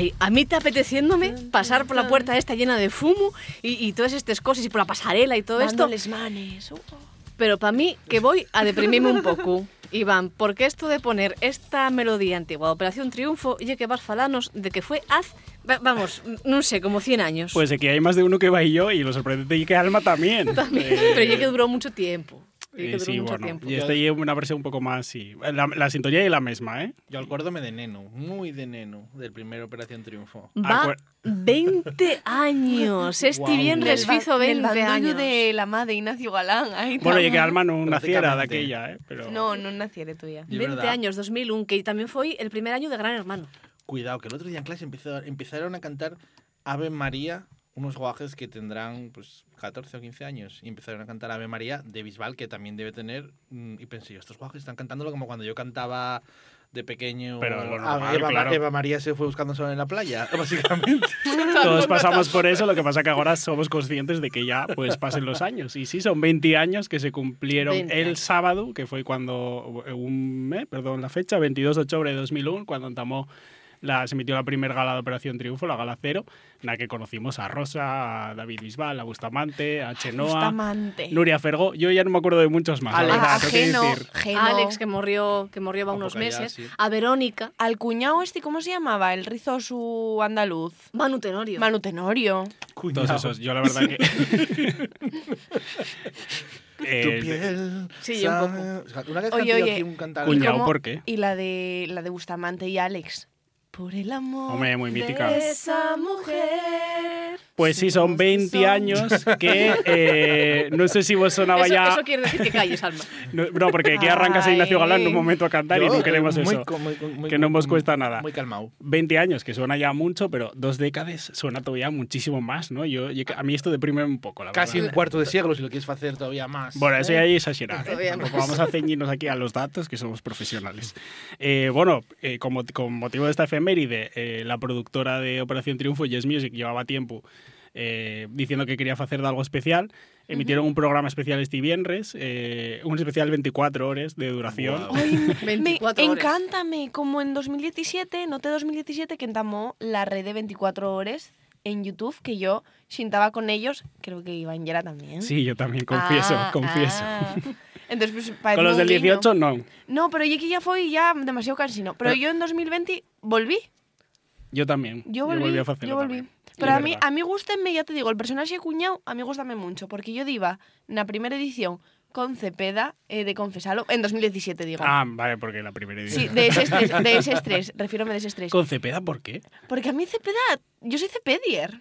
Ay, a mí está apeteciéndome pasar por la puerta esta llena de fumo y, y todas estas cosas y por la pasarela y todo esto. Manes. uh. Pero para mí que voy a deprimirme un poco. Iván, porque esto de poner esta melodía antigua Operación Triunfo, y que vas falanos de que fue haz, va- vamos, no sé, como 100 años. Pues aquí hay más de uno que va y yo, y lo sorprendente es que Alma también. También, Eh, pero ya que duró mucho tiempo. Ya que duró sí, mucho bueno, tiempo. y esta lleva una versión un poco más, sí. La, la sintonía es la misma, ¿eh? Yo acuérdome de Neno, muy de Neno, del primer Operación Triunfo. Va Acuer- 20 años. Este ba- desfizo del 20 bandullo años. de la madre Ignacio Galán. Ahí Bueno, y que. Alma no naciera de aquella, ¿eh? Pero... No, no naciere tuya. Y es 20 verdad. años, 2001, que también fue el primer año de Gran Hermano. Cuidado, que el otro día en clase empezaron a cantar Ave María, unos guajes que tendrán pues 14 o 15 años, y empezaron a cantar Ave María de Bisbal, que también debe tener. mm, Y pensé, yo, estos guajes están cantándolo como cuando yo cantaba de pequeño. Pero lo Ave- normal, Eva, claro. Eva María se fue buscando sol en la playa, básicamente. Todos pasamos por eso, lo que pasa que ahora somos conscientes de que ya pues pasen los años. Y sí, son 20 años que se cumplieron 20 el sábado, que fue cuando, un mes, perdón, la fecha, 22 de octubre de 2001, cuando entamó la, se emitió la primera gala de Operación Triunfo, la gala cero, en la que conocimos a Rosa, a David Bisbal, a Bustamante, a Chenoa, Bustamante. Nuria Fergó. Yo ya no me acuerdo de muchos más. la Alex. verdad, a tengo que Geno, decir. Geno. Alex, que murió, que murió va Un unos ya, meses. sí. A Verónica. Al cuñado este, ¿cómo se llamaba? El rizosu andaluz. Manu Tenorio. Manu Tenorio. Todos esos, yo la verdad que... Tu Eh, piel. Sí, yo un poco. sabe- o sea, Una vez Oye, oye, aquí un. ¿Y cómo- ¿por qué? Y la de, la de Bustamante y Alex. Por el amor. Hombre, muy mítica. De esa mujer. Pues sí, son 20 años que eh, no sé si vos sonaba Eso, ya... eso quiere decir que calles, Alma. No, no, porque aquí arrancas a Ignacio Galán en un momento a cantar y Yo, no eh, queremos muy eso. muy- muy- que no nos cuesta nada. Muy calmado. 20 años, que suena ya mucho, pero dos décadas suena todavía muchísimo más, ¿no? Yo, a mí esto deprime un poco, la Casi un verdad. cuarto de siglo, si lo quieres hacer todavía más. Bueno, eso ¿eh? ya es exagerar. ¿eh? Tampoco más. vamos a ceñirnos aquí a los datos, que somos profesionales. Eh, bueno, eh, como, con motivo de esta efeméride, eh, la productora de Operación Triunfo, Yes Music, llevaba tiempo eh, diciendo que quería hacer de algo especial. Emitieron un programa especial este viernes, eh, un especial 24 horas de duración. Guau. Ay, me 24 horas. encántame, como en 2017, noté 2017 que entamó la red de 24 horas en YouTube, que yo sintaba con ellos, creo que Iván Yera también. Sí, yo también confieso, Ah, confieso. ah. Entonces, pues, Con los del guiño. 18 no. No, pero yo que ya fue ya demasiado cansino. Pero, Pero- yo en 2020 volví. Yo también. Yo volví. a yo volví. también. Sí, Pero a mí, a mí gústenme, ya te digo, el personaje de cuñado, a mí gustame mucho, porque yo diva na primera edición con Cepeda eh, de Confesalo, en 2017 digo. Ah, vale, porque la primera Sí, edición. de ese estrés, de ese estrés, refiérome de ese estrés. ¿Con Cepeda por qué? Porque a mí Cepeda, yo soy Cepedier.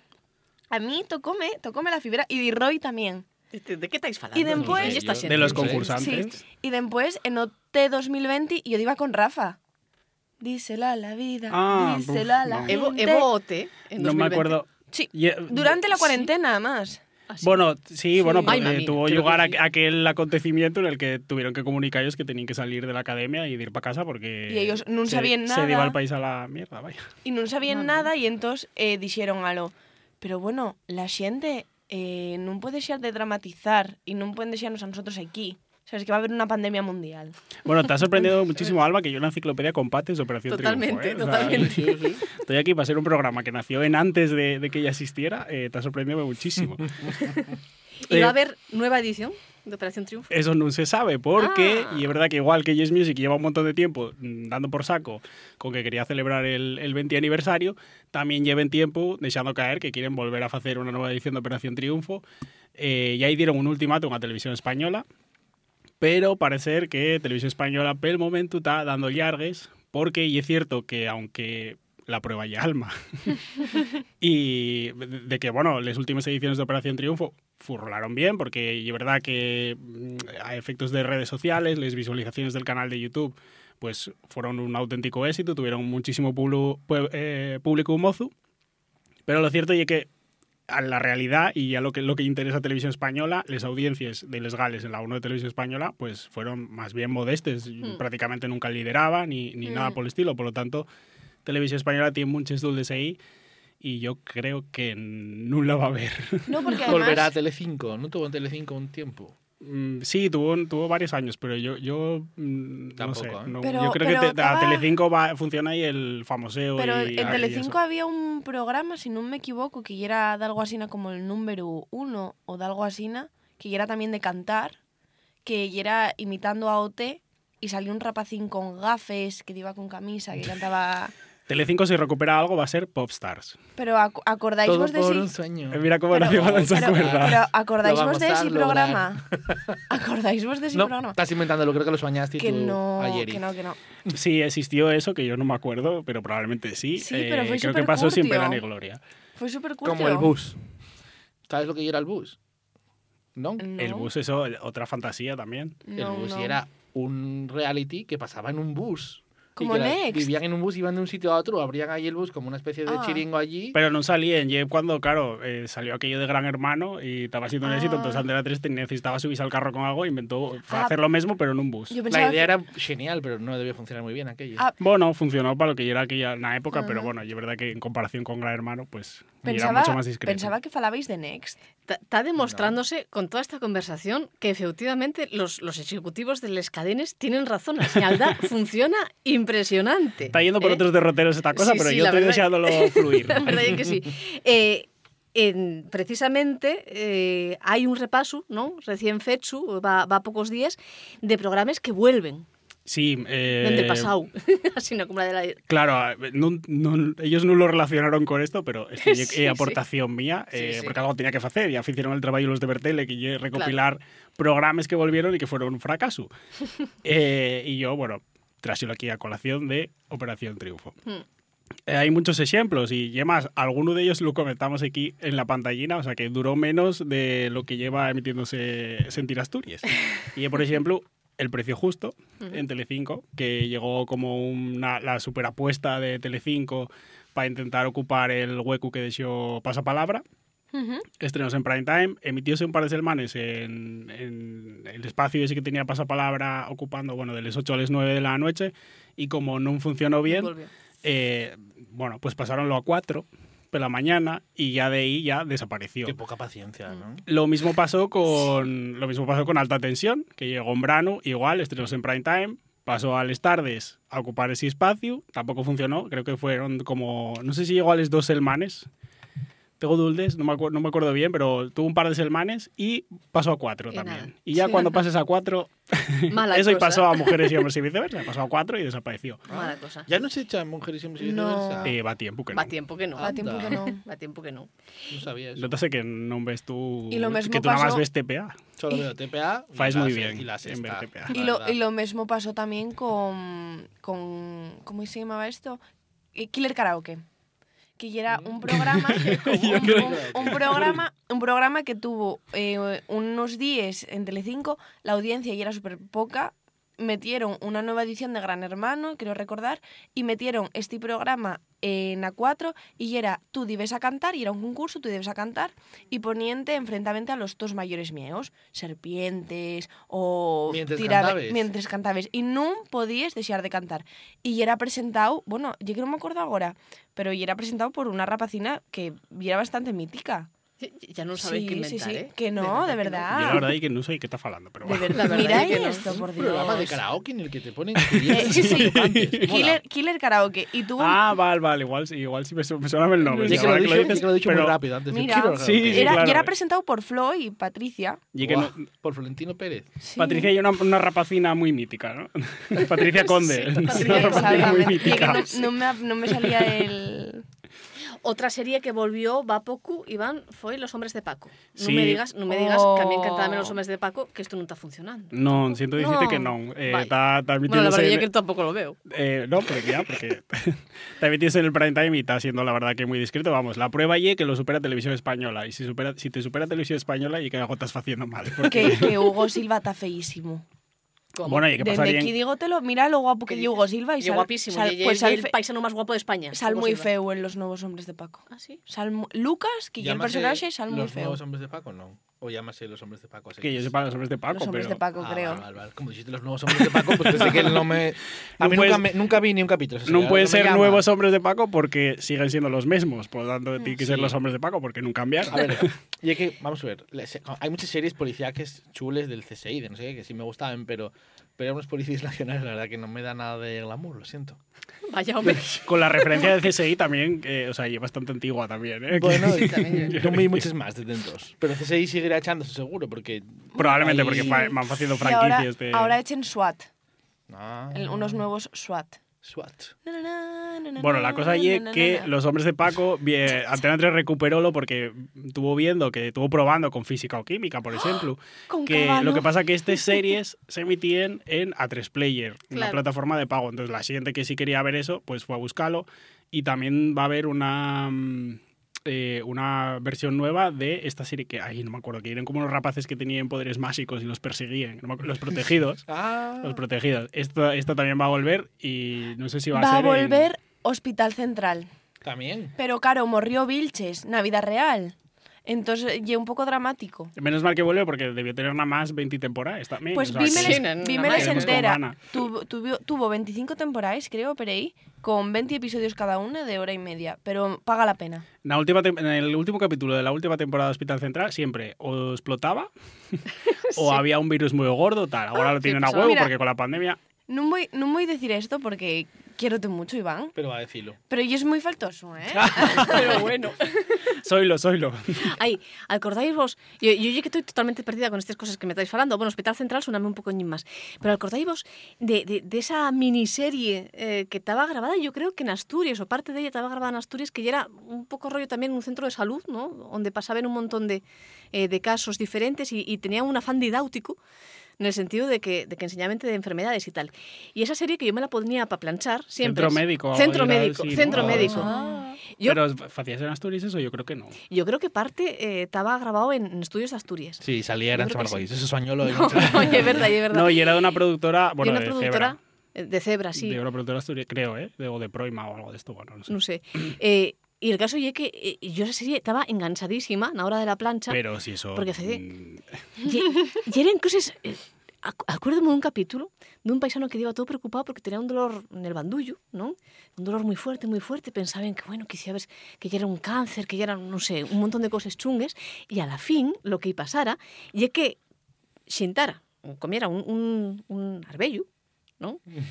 A mí tocóme, tocóme la fibra, y Roy también. ¿De, de qué estáis falando? Y después- Ya está De. De los Sí. concursantes. Sí. Y después, en OT 2020, yo iba con Rafa. Dísela a la vida, Ah, dísela a uf, la no. gente. Evo, Evo Ote en No me 2020. acuerdo. Sí, eh, durante la sí. cuarentena, además. Ah, sí. Bueno, sí, bueno, Ay, mami, tuvo que lugar sí. aqu- aquel acontecimiento en el que tuvieron que comunicar ellos que tenían que salir de la academia y ir para casa porque... Y ellos no sabían Se iba nada. al país a la mierda, vaya. Y no sabían nada y entonces eh, dijeron algo. Pero bueno, la xente eh, non pode xer de dramatizar e non pueden deixarnos a nosotros aquí. Sabes que va a haber una pandemia mundial. Bueno, te ha sorprendido muchísimo, Alba, que yo una enciclopedia con pates de Operación Totalmente, Triunfo, ¿eh? O sea, totalmente. estoy aquí para ser un programa que nació en antes de, de que ella existiera. eh, te ha sorprendido muchísimo. ¿Y Eh, va a haber nueva edición de Operación Triunfo? Eso no se sabe, porque, Ah. y es verdad que igual que Yes Music lleva un montón de tiempo mm, dando por saco con que quería celebrar el, el 20 aniversario, también lleven tiempo dejando caer que quieren volver a hacer una nueva edición de Operación Triunfo. Eh, y ahí dieron un ultimátum a Televisión Española, pero parece que Televisión Española, por el momento, está dando llargues, porque, y es cierto que aunque la prueba ya alma, y de que, bueno, las últimas ediciones de Operación Triunfo furrolaron bien, porque es verdad que mm, a efectos de redes sociales, las visualizaciones del canal de YouTube, pues fueron un auténtico éxito, tuvieron muchísimo eh, público mozo, pero lo cierto es que a la realidad y a lo que, lo que interesa a Televisión Española, las audiencias de Les Gales en la 1 de Televisión Española, pues fueron más bien modestes, prácticamente nunca lideraba ni, ni nada Mm. por el estilo, por lo tanto, Televisión Española tiene muchos dulces ahí y yo creo que no la va a ver. No, porque Volverá a. Telecinco. ¿No tuvo en Telecinco un tiempo? Mm, sí, tuvo, tuvo varios años, pero yo, yo mm, no Tampoco, sé. ¿eh? no- Pero- yo creo pero que te- a Telecinco va, funciona ahí el famoseo. Pero y, en Telecinco había un programa, si no me equivoco, que era de algo así como el número uno o de algo así, que era también de cantar, que era imitando a OT y salió un rapacín con gafes que iba con camisa, que cantaba... Telecinco si recupera algo va a ser Popstars. Pero ac- acordáis Todo vos de por un sueño. Eh, Mira cómo Pero, se acuerda. acordáis vos de ese lograr. programa? ¿Acordáis vos de ese No, programa? estás inventándolo, creo que lo soñaste Que tú no, ayer. que no, que no. Sí, existió eso, que yo no me acuerdo, pero probablemente sí. Eh, Sí, pero fue Creo que pasó sin pena ni gloria. Fue súper Como el bus. ¿Sabes lo que era el bus? ¿No? El bus, eso, otra fantasía también. el bus y era un reality que pasaba en un bus. Y Como que era- Next. Vivían en un bus, iban de un sitio a otro, abrían ahí el bus como una especie de Ah. chiringo allí. Pero no salían. Y cuando, claro, eh, salió aquello de Gran Hermano y estaba siendo un éxito, Ah. entonces Antena 3 te- necesitaba subirse al carro con algo e inventó Ah. hacer lo mismo, pero en un bus. La idea que- era genial, pero no debía funcionar muy bien aquello. Ah, Bueno, funcionó para lo que era aquella en la época, pero Ajá. bueno, y es verdad que en comparación con Gran Hermano, pues era Pensaba, mucho más discreto. pensaba que falabais de Next. Está demostrándose con toda esta conversación que efectivamente los, los ejecutivos de las cadenas tienen razón. La señaldad funciona impresionante. Está yendo por ¿eh? otros derroteros esta cosa, Sí, pero sí, yo estoy deseándolo fluir. La verdad es que sí. Eh, en- precisamente eh, hay un repaso, ¿no? Recién fecho, va, va a pocos días, de programas que vuelven Sí, eh, dende pasado. Así no como la de la... Claro, non- non- ellos no lo relacionaron con esto, pero esto é Sí, aportación mía, Sí, eh, porque algo tenía que hacer, ya hicieron el trabajo los de Bertele, que recopilar programas que volvieron y que fueron un fracaso. Eh, y yo, bueno, trasilo aquí a colación de Operación Triunfo. Hmm. Eh, hay muchos ejemplos y además alguno de ellos lo comentamos aquí en la pantallina, o sea que duró menos de lo que lleva emitiéndose Sentir Asturias. Y por ejemplo, El Precio Justo en Telecinco, que llegó como una, la superapuesta de Telecinco para intentar ocupar el hueco que dejó Pasapalabra. Estrenos en prime time, emitióse un par de semanas en, en el espacio ese que tenía Pasapalabra ocupando, bueno, de las 8 a las 9 de la noche, y como no funcionó bien, eh, bueno, pues pasaronlo a 4 por la mañana y ya de ahí ya desapareció. Qué poca paciencia, ¿no? Lo mismo pasó con lo mismo pasó con Alta Tensión, que llegó en verano, igual, estrenos en prime time, pasó a las tardes a ocupar ese espacio, tampoco funcionó, creo que fueron como, no sé si llegó a las dos selmanes, Tengo Duldes, no me, acuer- no me acuerdo bien, pero tuvo un par de selmanes y pasó a cuatro Y también. nada. Y ya Sí. cuando pases a cuatro, Mala eso y cosa. pasó a mujeres y hombres y viceversa, pasó a cuatro y desapareció. Mala cosa. Ya no se echan mujeres y hombres y No. viceversa. Eh, va tiempo que no. Va tiempo que no. Va tiempo que no. Va tiempo que no. No sabía eso. No te sé que no ves tú. Y lo mismo que tú nada más pasó- ves TPA. Solo veo TPA. y Faes la muy bien Y la en ver TPA. Y lo, y lo mismo pasó también con, con ¿cómo se llamaba esto? Killer Karaoke. Que ya era un programa, un, un- un programa, un programa que tuvo eh, unos días en Telecinco, la audiencia ya era súper poca, metieron una nueva edición de Gran Hermano, creo recordar, y metieron este programa en A4 y era tú debes a cantar, y era un concurso, tú debes a cantar, y poniente enfrentamente a los dos mayores mieos, serpientes o Mientras tirar- cantabes. mientras cantabes, y no podías dejar de cantar. Y era presentado, bueno, yo que no me acuerdo ahora, pero y era presentado por una rapacina que era bastante mítica. Ya no sabéis qué Sí, sí, inventar, sí, ¿eh? que no, de Yo la verdad. verdad es que no sé qué está falando, pero De bueno. la verdad Mira es que no. esto, por Un Dios. programa de karaoke en el que te ponen sí, y. Mola. Killer, Killer Karaoke. Y un- Ah, vale, vale, igual, sí, igual sí me, su- me suena el nombre. Sí, sí, que lo he que dicho, dices, es que lo he dicho pero- muy rápido antes. de Mira. Sí, sí, era, claro. y era presentado por Flo y Patricia. Y que Buah, no- Por Florentino Pérez. Sí. Patricia hay una, una rapacina muy mítica, ¿no? Patricia Conde. Sí, una Patricia rapacina muy. Y mítica. no me salía el... Otra serie que volvió, va poco, Iván, fue Los Hombres de Paco. No Sí. me digas, no me digas Oh. que a mí encantaba Los Hombres de Paco, que esto no está funcionando. No, siento decirte No. que no. Eh, Vale. está, está Bueno, la verdad en- que tampoco lo veo. Eh, no, porque ya, porque está emitiéndose en el prime time y está siendo la verdad que muy discreto. Vamos, la prueba y que lo supera Televisión Española. Y si, supera, si te supera Televisión Española y que algo estás haciendo mal. porque- Que, que Hugo Silva está feísimo. ¿Cómo? Bueno, y que Desde pasaría aquí en- dígotelo, mira lo guapo que ¿Qué es Hugo? Silva y Y sal, guapísimo. sal- y- y- pues y sal, el fe- paisano más guapo de España. sal Hugo muy Silva. feo en Los Nuevos Hombres de Paco. ¿Ah, sí? Sal Lucas, que ya el personaje, sal muy Los feo. nuevos hombres de Paco, no. O llámase Los Hombres de Paco. así Que yo sepa los hombres de Paco, Los hombres pero... de Paco, Ah, creo. vale, vale. Como dijiste Los Nuevos Hombres de Paco, pues pensé que no me... A No mí puedes- nunca, me- nunca vi ni un capítulo. eso No sí, pueden ser llama. nuevos hombres de Paco porque siguen siendo los mismos. Por lo tanto, tienen que ser Sí. los hombres de Paco porque no cambian. A ver, y es que, vamos a ver, hay muchas series policíacas chules del CSI, de no sé qué, que sí me gustaban, pero, pero unos policías nacionales, la verdad que no me da nada de glamour, lo siento. Vaya, hombre. Con la referencia del CSI también, eh, o sea, y es bastante antigua también. ¿eh? Bueno, y también yo vi muchas más desde entonces. Pero CSI seguirá echándose seguro, porque... Probablemente Ahí- porque van haciendo Y ahora, franquicias de... ahora echen SWAT. Ah, el- unos nuevos SWAT. SWAT. Bueno, la cosa allí es que los hombres de Paco, bien, Antena 3 recuperólo porque estuvo viendo que estuvo probando con física o química, por ejemplo. Con que Cabano. lo que pasa que estas series se emitían en A3 Player, una Claro. plataforma de pago. Entonces la siguiente que sí quería ver eso, pues fue a buscarlo. Y también va a haber una mm, eh, una versión nueva de esta serie que ahí no me acuerdo, que eran como unos rapaces que tenían poderes mágicos y los perseguían, no me acuerdo, los protegidos. Ah, Los protegidos. Esto, esto también va a volver y no sé si va, Va a ser. en- volver Hospital Central. también. Pero claro, morrió Vilches, Navidad Real. Entonces, y un poco dramático. Menos mal que vuelve porque debió tener nada más 20 temporadas. También, Pues o sea, Vímeles, Vímeles entera. Tuvo, tuvo, tuvo 25 temporadas, creo, por ahí, con 20 episodios cada una de hora y media. Pero paga la pena. En, la última en el último capítulo de la última temporada de Hospital Central siempre o explotaba o había un virus muy gordo, tal. Ahora lo tienen a pues, huevo mira. porque con la pandemia. No voy, no voy a decir esto porque quiero mucho, Iván. Pero va a decirlo. Pero yo es muy faltoso, ¿eh? Pero bueno. Soylo, soylo. Ay, acordáis vos, yo, yo, yo que estoy totalmente perdida con estas cosas que me estáis falando. Bueno, Hospital Central soname un poco más. Pero acordáis vos de, de, de esa miniserie eh, que estaba grabada, yo creo que en Asturias, o parte de ella estaba grabada en Asturias, que ya era un poco rollo también un centro de salud, ¿no? Donde pasaban un montón de, eh, de casos diferentes y, y tenía un afán didáutico en el sentido de que, de que enseñaban de enfermedades y tal. Y esa serie que yo me la ponía para planchar siempre. Centro médico, Centro médico, ¿no? centro médico. Ah. Yo, Pero ¿facías en Asturias eso? Yo creo que no. yo creo que parte eh, estaba grabado en, en estudios de Asturias. Sí, salía creo que Margolis. Eso es español. No, oye, es verdad, es verdad. No, y era de una productora, bueno, y una de productora Zebra. eh, de Zebra, sí, De una productora asturiana, creo, ¿eh? De, o de Proima o algo de esto, bueno, no sé. no sé. Eh, y el caso es que eh, yo esa serie estaba enganchadísima a la hora de la plancha. Pero si eso... Porque Fede- mm, Y, eran cosas... eh, acu- acuérdame de un capítulo de un paisano que iba todo preocupado porque tenía un dolor en el bandullo, ¿no? Un dolor muy fuerte, muy fuerte. Pensaban que, bueno, que, si sabes, que ya era un cáncer, que ya era, no sé, un montón de cosas chungues. Y a la fin, lo que pasara, y es que xintara, o comiera un, un, un arbello,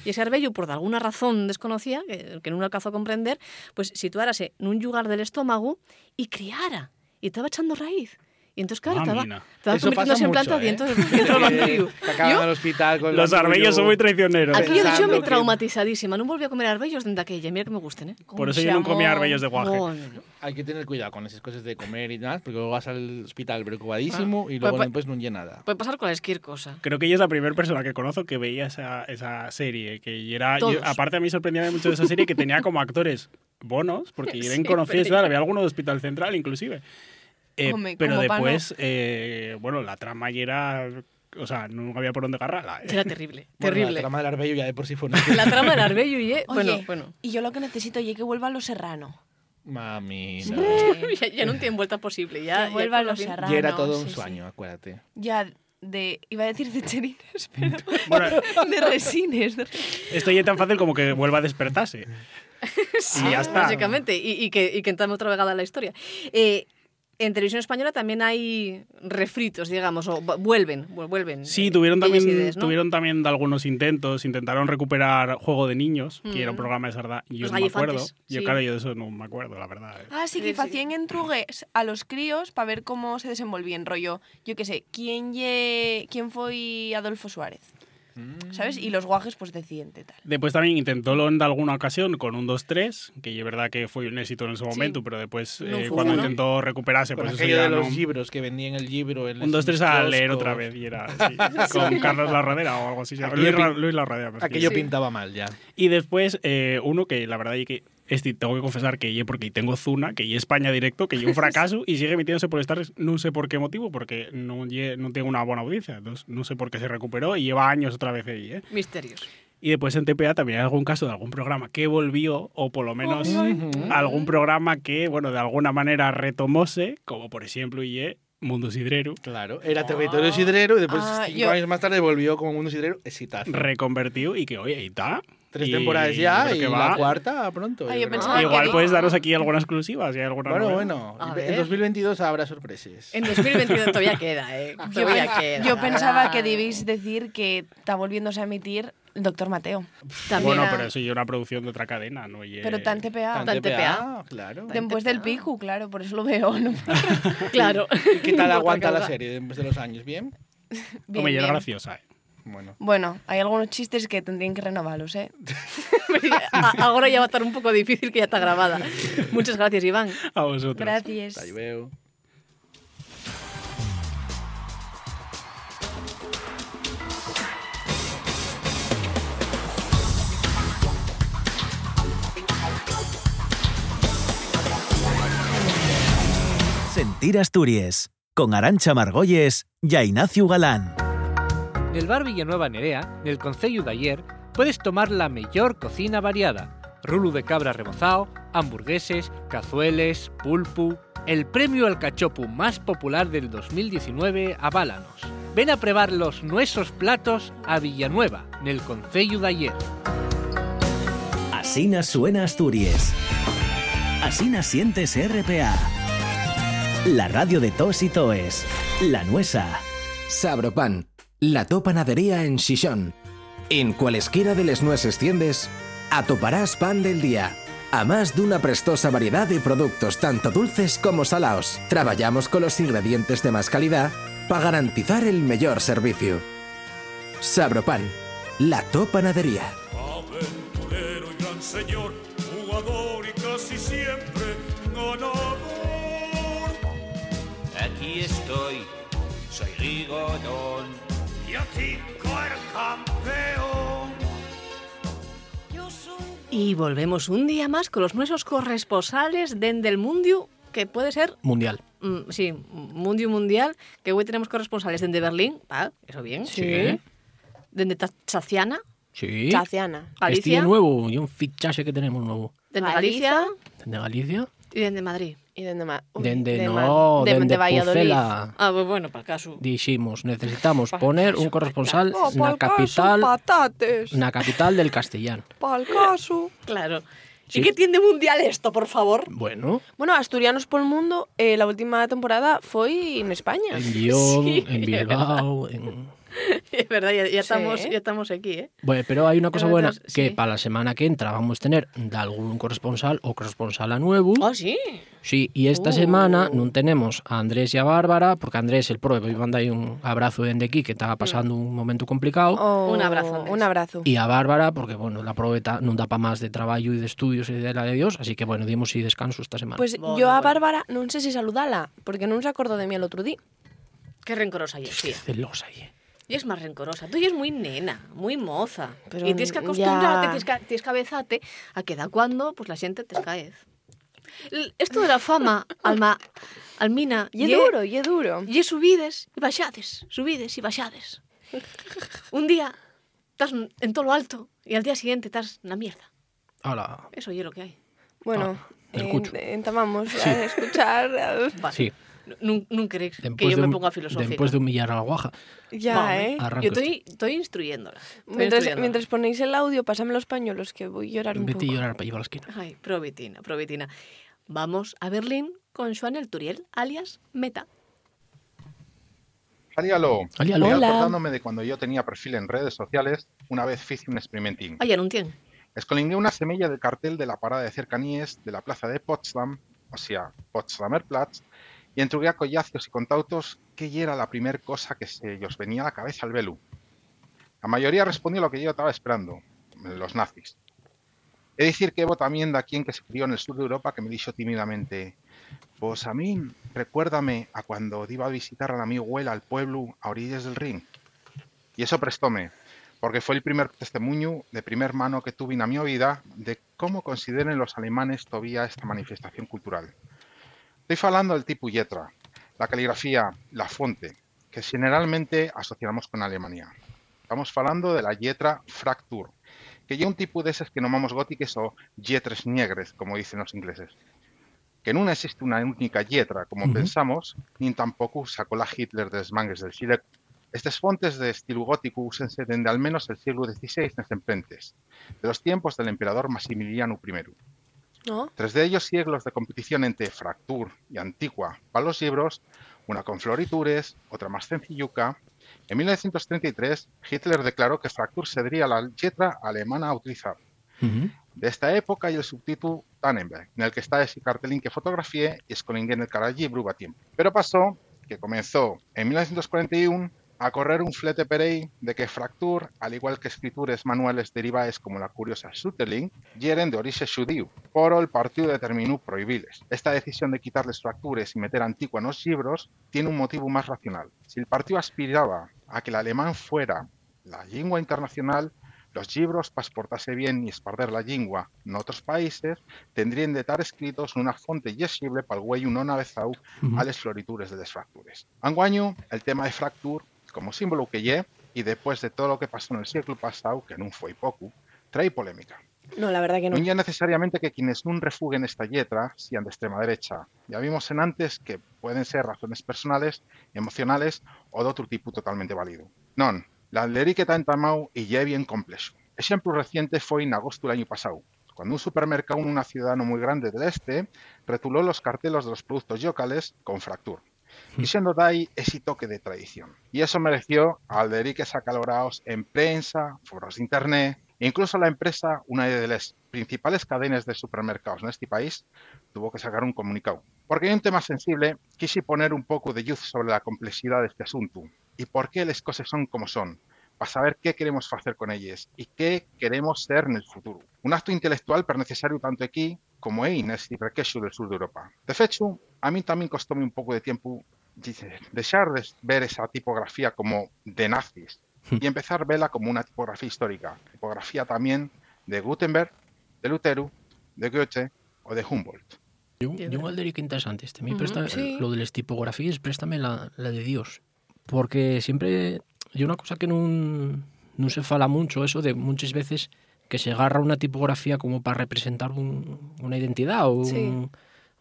Y ese arbello, por alguna razón desconocida, que, que no alcanzó a comprender, pues situárase en un lugar del estómago y criara. Y estaba echando raíz. Y entonces, claro, estaba, Mamina. estaba Eso pasa convirtiéndose en planta ¿eh? acaban Yo- al hospital con Los arbellos son muy traicioneros. Aquí yo de hecho me que- traumatizadísima. No volví a comer arbellos desde aquella. Mira que me gusten, ¿eh? Por eso yo no comía arbellos de guaje. No, no, no. Hay que tener cuidado con esas cosas de comer y demás, porque luego vas al hospital preocupadísimo y luego Pues- después no oye nada. Puede pasar cualquier cosa. Creo que ella es la primera persona que conozco que veía esa, esa serie. Que era, yo- aparte, a mí sorprendía mucho de esa serie que tenía como actores bonos, porque eran Sí, conocidos, había alguno de Hospital Central inclusive. Eh, Home, pero después, eh, bueno, la trama ya era. O sea, no había por dónde agarrarla. ¿eh? Era terrible. Bueno, terrible. la trama del arbello ya de por sí fue una... La trama del arbello y... eh, Bueno, Oye, bueno. y yo lo que necesito es que vuelva a Los Serrano. Mami. Sí. ya, ya no tiene vuelta posible. Ya, Que vuelva ya por Los. Serrano. Y era todo un sí, sí. sueño, acuérdate. Ya de... Iba a decir de cherines, pero... Bueno, de resines. de- esto ya es tan fácil como que vuelva a despertarse. y ya está. Básicamente. Y, y que, y que entramos otra vegada en la historia. Eh, en televisión española también hay refritos, digamos, o vu- vuelven, vu- vuelven. Sí, eh, tuvieron también, ideas, ¿no? tuvieron también algunos intentos. Intentaron recuperar Juego de Niños, que era un Mm. programa de Sardá. Y yo Los no me acuerdo. Yo, sí. claro, yo de eso no me acuerdo, la verdad. Ah, sí, Sí, que sí. hacían entrugues a los críos para ver cómo se desenvolvían, rollo. Yo qué sé, ¿quién, lle... ¿quién fue Adolfo Suárez? ¿Sabes? Y los guajes, pues decían tal. Después también intentó en alguna ocasión con un 2-3, que es verdad que fue un éxito en ese momento, pero después No eh, fue cuando intentó recuperarse, Con pues eso ya de los no- libros que vendían el libro en Un los 2-3 a leer otra vez y era así, con Carlos Larradera o algo así. Luis, pin- Luis Larradera. pues, Aquello sí. pintaba mal ya. Y después eh, uno que la verdad es que este, tengo que confesar que porque tengo Zuna, que España directo, que yo un fracaso y sigue emitiéndose por Star no sé por qué motivo, porque no, no tengo una buena audiencia, entonces no sé por qué se recuperó y lleva años otra vez ahí. ¿eh? Misterios. Y después en TPA también hay algún caso de algún programa que volvió, o por lo menos algún programa que, bueno, de alguna manera retomóse, como por ejemplo IE, Mundo Sidrero, Claro, era territorio sidrero y después, Ah, cinco yo- años más tarde, volvió como mundo sidrero. Exitazo. reconvertido y que, oye, ahí está. Tres Y temporadas ya y que la va. cuarta pronto. Ah, yo yo Igual que- puedes daros aquí alguna exclusiva, si hay alguna Bueno, bueno. En ver. 2022 habrá sorpresas. En 2022 todavía queda, ¿eh? Yo, Todavía queda. yo pensaba que debéis decir que está volviéndose a emitir el Doctor Mateo. También Bueno, pero eso ya es una producción de otra cadena, ¿no? Y, Pero tan TPA. Tan Tan TPA, TPA. claro. Tan- Después del. Piku, claro, por eso lo veo. ¿no? Claro. ¿Y qué tal aguanta la serie después de los años? ¿Bien? Bien, Hombre, y es bien. graciosa, ¿eh? Bueno. Bueno, hay algunos chistes que tendrían que renovarlos, ¿eh? Ahora ya va a estar un poco difícil que ya está grabada. Muchas gracias, Iván. A vosotros. Gracias. Ahí Sentir Asturias, con Arancha Margolles y Ignacio Galán. Del bar Villanueva Nerea, del Concello de ayer, puedes tomar la mejor cocina variada. Rulo de cabra rebozado, hamburgueses, cazueles, pulpu... El premio al cachopu más popular del 2019 a Bálanos. Ven a probar los nuestros platos a Villanueva, del Concello de ayer. Asina suena Asturias. Asina sientes RPA. La radio de tos y toes. La nuesa. Sabropan, la to panadería en Xixón. En cualesquiera de les nueces tiendes, atoparás pan del día. A más de una prestosa variedad de productos tanto dulces como salaos. Trabajamos con los ingredientes de más calidad para garantizar el mejor servicio. Sabropan, la to panadería. Aventurero y gran señor, jugador y casi siempre ganador. Aquí estoy, soy Rigodón. Y a ti, el campeón. Y volvemos un día más con los nuestros corresponsales dende el Mundio, que puede ser, Mundial. mm, sí, Mundio Mundial, que hoy tenemos corresponsales desde Berlín, ah, eso bien, Sí. Sí. Chaciana. Galicia, nuevo y un fichaje que tenemos nuevo. desde Galicia. ¿De Galicia? y desde Madrid. Y dende ma- uy, Dende de no, de, dende de Valladolid. Pucela. Ah, pues bueno, para el caso. Dijimos, necesitamos poner un corresponsal en la pa'l caso, capital, patates. capital del castellano. Pa'l caso. Claro. Sí. ¿Y qué tiene mundial esto, por favor? Bueno, Bueno, Asturianos por el Mundo, eh, la última temporada fue en España. en Lyon, Sí, en Bilbao, en... Es verdad, ya, ya Sí. estamos, ya estamos aquí, ¿eh? Bueno, pero hay una cosa Pero buena, entonces, que sí. para la semana que entra vamos a tener de algún corresponsal o corresponsal nuevo. Oh, sí. Sí, y esta Uh. semana non tenemos a Andrés e a Bárbara, porque Andrés, el pro, manda aí un abrazo dende aquí, que estaba pasando un momento complicado. Oh, Un abrazo, Andrés. Un abrazo. E a Bárbara, porque, bueno, la prove ta- non dá pa máis de traballo e de estudios e de la de Dios, así que, bueno, dimos si descanso esta semana. Pues Bueno, yo a bueno. Bárbara non sé si saludala, porque non se acordó de mí el otro día. Qué rencorosa y es, tía. celosa, eh. Y es más rencorosa. Tú ya es muy nena, muy moza. Pero y tienes que ya- acostumbrarte, tienes que, tienes que avezarte a que da cuando pues la gente te. L- Esto de la fama, Alma, Almina, Y es duro, y es duro. Y es subides y baixades, subides y baixades. Un día estás en todo lo alto y al día siguiente estás en la mierda. Hola. Eso y es lo que hay. Bueno, Ah, eh, entamamos a escuchar. eh, Vale. Sí, Nun, nun queréis que después yo de, me un- ponga filosófica. después de humillar a la guaja. Ya. ¿eh? Yo estoy, estoy instruyéndola. Estoy Mientras, instruyéndola. mientras ponéis el audio, pásame los pañuelos, que voy a llorar un Vete poco. a llorar para llevar a la esquina. Ay, probitina, probitina. Vamos a Berlín con Joan El Turiel, alias Meta. Alialo. Alialo. Estoy Hola. acordándome de cuando yo tenía perfil en redes sociales, una vez hice un experimentín. Ay, non tien. Escolingué una semilla del cartel de la parada de cercanías de la plaza de Potsdam, o sea, Potsdamer Platz, y entregué a collacios y contautos qué era la primera cosa que se os venía a la cabeza al velu. La mayoría respondió lo que yo estaba esperando, los nazis. He de decir que hubo también de quien que se crió en el sur de Europa que me dijo tímidamente, pues a mí recuérdame a cuando iba a visitar a la mi abuela al pueblo a orillas del Rin. Y eso prestóme, porque fue el primer testimonio de primer mano que tuve en mi vida de cómo consideren los alemanes todavía esta manifestación cultural. Estoy hablando del tipo letra, la caligrafía, la fuente, que generalmente asociamos con Alemania. Estamos hablando de la letra fracture, que ya un tipo de esas que nomamos góticas o yetres negres, como dicen los ingleses. que non existe unha única letra, como pensamos, nin tampouco sacó la Hitler des mangues del xileco. Estas fontes de estilo gótico úsense dende al menos el siglo XVI en Semprentes, de los tiempos del emperador Maximiliano I. ¿No? Tres de ellos siglos de competición entre Fractur y Antigua para los libros, una con floritures, otra más sencilluca. En 1933, Hitler declaró que Fractur sería la letra alemana a utilizar. Ujú. De esta época hay el subtítulo Tannenberg, en el que está ese cartelín que fotografié y escolingué en el cara al libro a tiempo. Pero pasó que comenzó en 1941 a correr un flete perey de que Fractur, al igual que escritures manuales derivadas como la curiosa Sutterling, yeren de origen judío, pero el partido determinó prohibirles. Esta decisión de quitarles fractures y meter Antigua en los libros tiene un motivo más racional. Si el partido aspiraba a que el alemán fuera la lengua internacional, los libros, para exportarse bien y esparder la lengua en otros países, tendrían de estar escritos en una fonte llegible para el güey no navezau a les floritures de les fractures. Anguaño, el tema de fractur, como símbolo que lle, y después de todo lo que pasó en el siglo pasado, que no fue poco, trae polémica. No, la verdad que no. No ya necesariamente que quienes no refuguen esta letra sean de extrema derecha. Ya vimos en antes que pueden ser razones personales, emocionales o de otro tipo totalmente válido. Non, la lerique está entamado y ya bien complejo. Ejemplo reciente fue en agosto del año pasado, cuando un supermercado en una ciudad no muy grande del este retuló los cartelos de los productos locales con fractur. Y siendo ahí ese toque de tradición. Y eso mereció alderiques acalorados en prensa, foros de internet, e incluso la empresa, una de las principales cadenas de supermercados en este país, tuvo que sacar un comunicado. Porque hay un tema sensible, quise poner un poco de luz sobre la complejidad de este asunto y por qué las cosas son como son, para saber qué queremos hacer con ellas y qué queremos ser en el futuro. Un acto intelectual per necesario tanto aquí como aí neste requexo del sur de Europa. De fecho, a mí tamén costoume un pouco de tiempo dice, deixar de ver esa tipografía como de nazis y empezar a verla como una tipografía histórica, tipografía también de Gutenberg, de Lutero, de Goethe o de Humboldt. Yo, yo igual diría que interesante este. Ujú, presta, sí. lo de las tipografías, préstame la, la de Dios. Porque siempre hay una cosa que no, no se fala mucho, eso de muchas veces que se agarra una tipografía como para representar un- una identidad o un, Sí.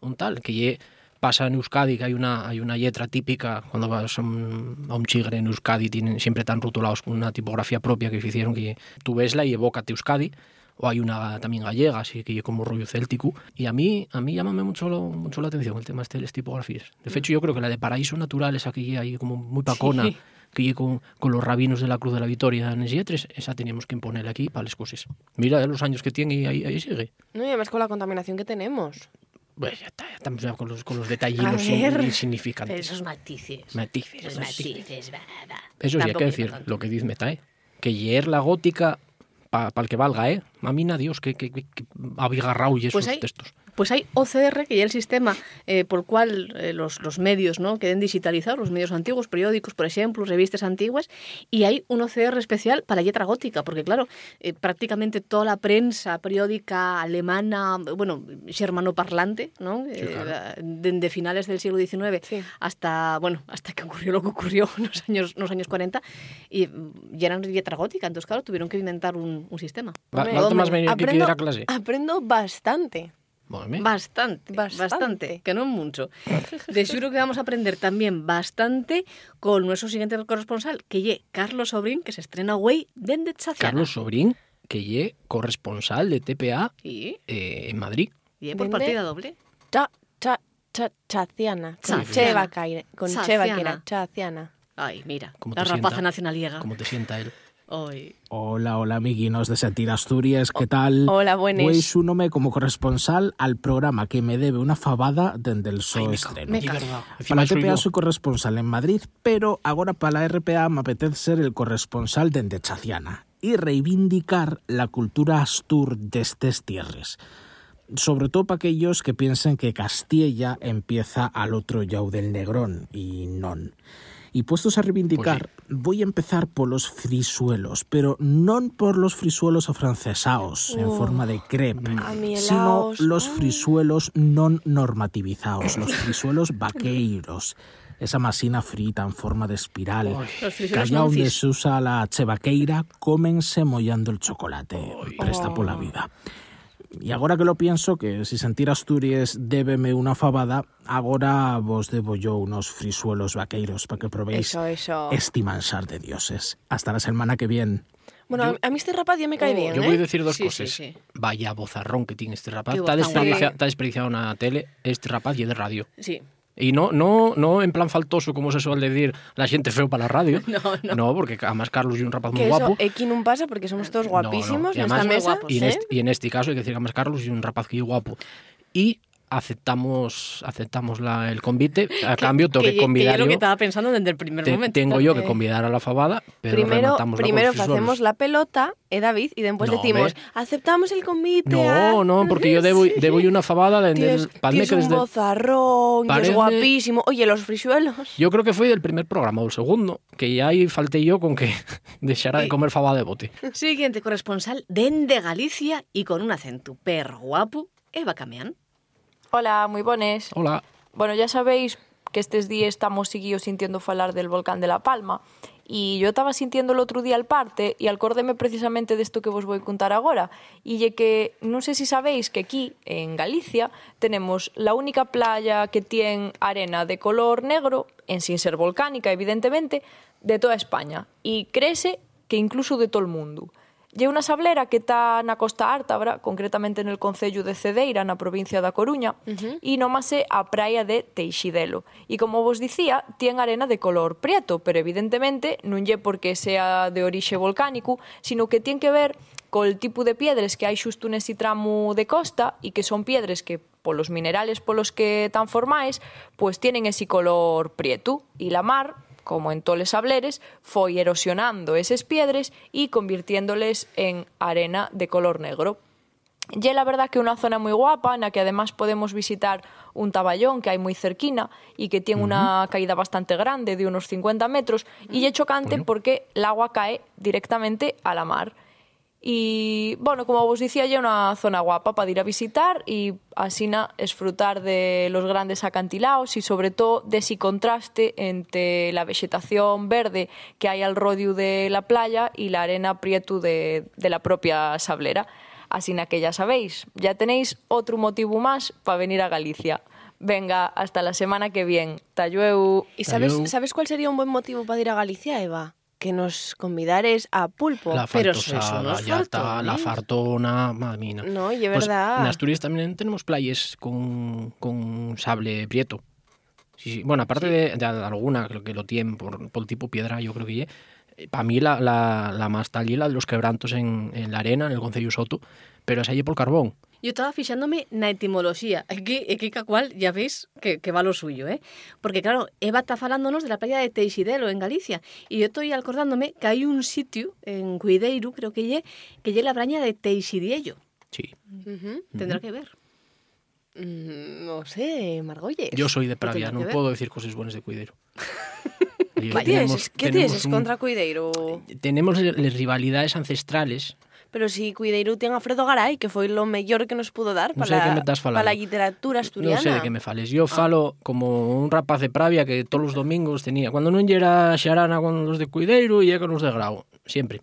un tal. Que lle- pasa en Euskadi que hay una, hay una letra típica, cuando vas a un, a un chigre en Euskadi tienen, siempre están rotulados con una tipografía propia que hicieron que tú vesla y evócate Euskadi o hay una también gallega, así que como rollo céltico. Y a mí, a mí llámame mucho, mucho la atención el tema este de las tipografías. De hecho, yo creo que la de Paraíso Natural, esa que lle ahí como muy pacona, Sí. Que lle con, con los rabinos de la Cruz de la Victoria en Esietres, esa teníamos que imponerle aquí para las cosas. Mira los años que tiene y ahí, ahí sigue. No, y además con la contaminación que tenemos. Pues ya está, ya estamos ya con los, con los detallinos ver. insignificantes. Esos matices. Matices, Esos matices. va, va. Eso sí, hay que decir tanto. lo que dice Metae. Que leer la gótica para el que valga, ¿eh? A mí, Dios, que, que, que, que abigarrao y esos Pues hay- textos. Pues hay OCR, que ya el sistema eh, por cual eh, los, los medios ¿no? queden digitalizados, los medios antiguos, periódicos, por ejemplo, revistas antiguas, y hay un OCR especial para la letra gótica, porque claro, eh, prácticamente toda la prensa periódica alemana, bueno, germanoparlante, ¿no? Eh, claro. la- desde finales del siglo XIX Sí. hasta, bueno, hasta que ocurrió lo que ocurrió en los años, en los años 40, y mm, ya eran letra gótica, entonces claro, tuvieron que inventar un, un sistema. Aprendo bastante. Bastante, bastante, Bastante. que no mucho. De seguro que vamos a aprender también bastante con nuestro siguiente corresponsal, que ye Carlos Sobrín, que se estrena güey dende Chaciana. Carlos Sobrín, que lle corresponsal de TPA Y, eh, en Madrid. y por partida doble. Cha, cha, cha, chaciana. Con Chaciana. che vacaire- Con Chaciana. Ay, mira, ¿Cómo la rapaza sienta? nacionaliega. Como te sienta él. Hola, hola, amiguinos de Sentir Asturias, ¿qué tal? Hola, buenas. Pues únome como corresponsal al programa que me debe una fabada desde el so estreno. me verdad. Para la TPA soy corresponsal en Madrid, pero ahora para la RPA me apetece ser el corresponsal de Chaciana y reivindicar la cultura astur de estas tierras. Sobre todo para aquellos que piensen que Castilla empieza al otro llau del Negrón y non. Y puestos a reivindicar, voy a empezar por los frisuelos, pero no por los frisuelos afrancesados en Oh, forma de crepe, sino los frisuelos non normativizados, los frisuelos vaqueiros, esa masina frita en forma de espiral, allá donde se usa la chevaqueira, cómense mollando el chocolate, presta por la vida. E agora que lo pienso, que si sentir Asturias débeme unha fabada, agora vos debo yo unos frisuelos vaqueiros para que probéis Eso, eso. este manjar de dioses. Hasta la semana que viene. Bueno, a- a mí este rapaz ya me cae bien, Yo ¿eh? voy a decir dos Sí, cosas. sí, sí. Vaya bozarrón que tiene este rapaz. Está desperdiciado na tele este rapaz y es de radio. Sí. Y no, no, no en plan faltoso como se suele decir la gente feo para la radio. No, no. No, porque además Carlos es un rapaz muy Que eso guapo. aquí no pasa porque somos todos No, no, guapísimos y en esta además- mesa. y, en ¿eh? este, y en este caso hay que decir que además Carlos es un rapaz que guapo. Y aceptamos aceptamos la, el convite. A cambio tengo que, que, que convidar es lo que yo. estaba pensando desde el primer te- momento. tengo yo que convidar a la fabada, pero primero rematamos primero hacemos la pelota, eh, David, y después No, decimos, aceptamos el convite. No, ah". no, porque yo debo, debo una fabada de, Tienes, padme tienes que un desde- bozarrón, y es guapísimo. Oye, los frisuelos. Yo creo que fue del primer programa o el segundo, que ya ahí falté yo con que dejara de comer fabada de bote. Siguiente corresponsal, dende Galicia y con un acento perro guapo, Eva Cameán. Hola, moi bones. Hola. Bueno, ya sabéis que estes días estamos seguidos sintiendo falar del volcán de La Palma y yo estaba sintiendo el otro día al parte y acordéme precisamente de esto que vos voy a contar agora y lle que non sei se sabéis que aquí en Galicia tenemos la única playa que tiene arena de color negro en sin ser volcánica evidentemente de toda España y crece que incluso de todo el mundo. Lle unha sablera que está na Costa Ártabra, concretamente no Concello de Cedeira, na provincia da Coruña, uh -huh. e nómase a praia de Teixidelo. E como vos dicía, tien arena de color prieto, pero evidentemente non lle porque sea de orixe volcánico, sino que tien que ver col tipo de piedres que hai xusto nese tramo de costa e que son piedres que polos minerales polos que tan formais, pois pues, tienen ese color prieto e la mar como en toles sableres, foi erosionando eses piedres e convirtiéndoles en arena de color negro. É la verdad que é unha zona moi guapa na que además podemos visitar un taballón que hai moi cerquina e que tiene unha caída bastante grande de unos 50 metros e é chocante porque el agua cae directamente a la mar. E, bueno, como vos dicía, é unha zona guapa para ir a visitar e asina esfrutar de los grandes acantilados e sobre todo de ese contraste entre la vegetación verde que hai al rodio de la playa e la arena prieto de, de la propia sablera. Así que ya sabéis, ya tenéis otro motivo más para venir a Galicia. Venga, hasta la semana que viene. Tallueu. ¿Y sabes, sabes cuál sería un buen motivo para ir a Galicia, Eva? Que nos convidares a pulpo. La Pero fartosa, sois unos la fartones. fartona, madre mía. No, y es Pues verdad. En Asturias también tenemos playas con, con sable prieto. Sí, sí. Bueno, aparte de, de alguna, creo que lo tienen por, por tipo piedra, yo creo que ye. Para mí la, la, la más tal ye la de los quebrantos en, en la arena, en el Concello Soto, pero esa ye por carbón. Yo estaba fixándome na etimología. Aquí, aquí cual ya veis que, que va lo suyo, ¿eh? Porque claro, Eva está falándonos de la playa de Teixidelo en Galicia y yo estoy acordándome que hay un sitio en Cuideiro, creo que lle, que lle la braña de Teixidiello. Sí. Ujú. Tendrá que ver. Mm, no sé, Margolles. Yo soy de ¿Qué tendrá Pravia, no puedo decir cosas buenas de Cuidero. Y ¿Qué tienes, ¿qué tienes un- contra Cuideiro? Tenemos las rivalidades ancestrales pero si Cuideiro ten a Fredo Garay, que foi lo mellor que nos pudo dar para, no para a literatura asturiana. Non sei de que me fales. Yo ah. falo ah. como un rapaz de Pravia que todos os domingos tenía. Cando non era xarana con os de Cuideiro, e con os de Grau. Siempre.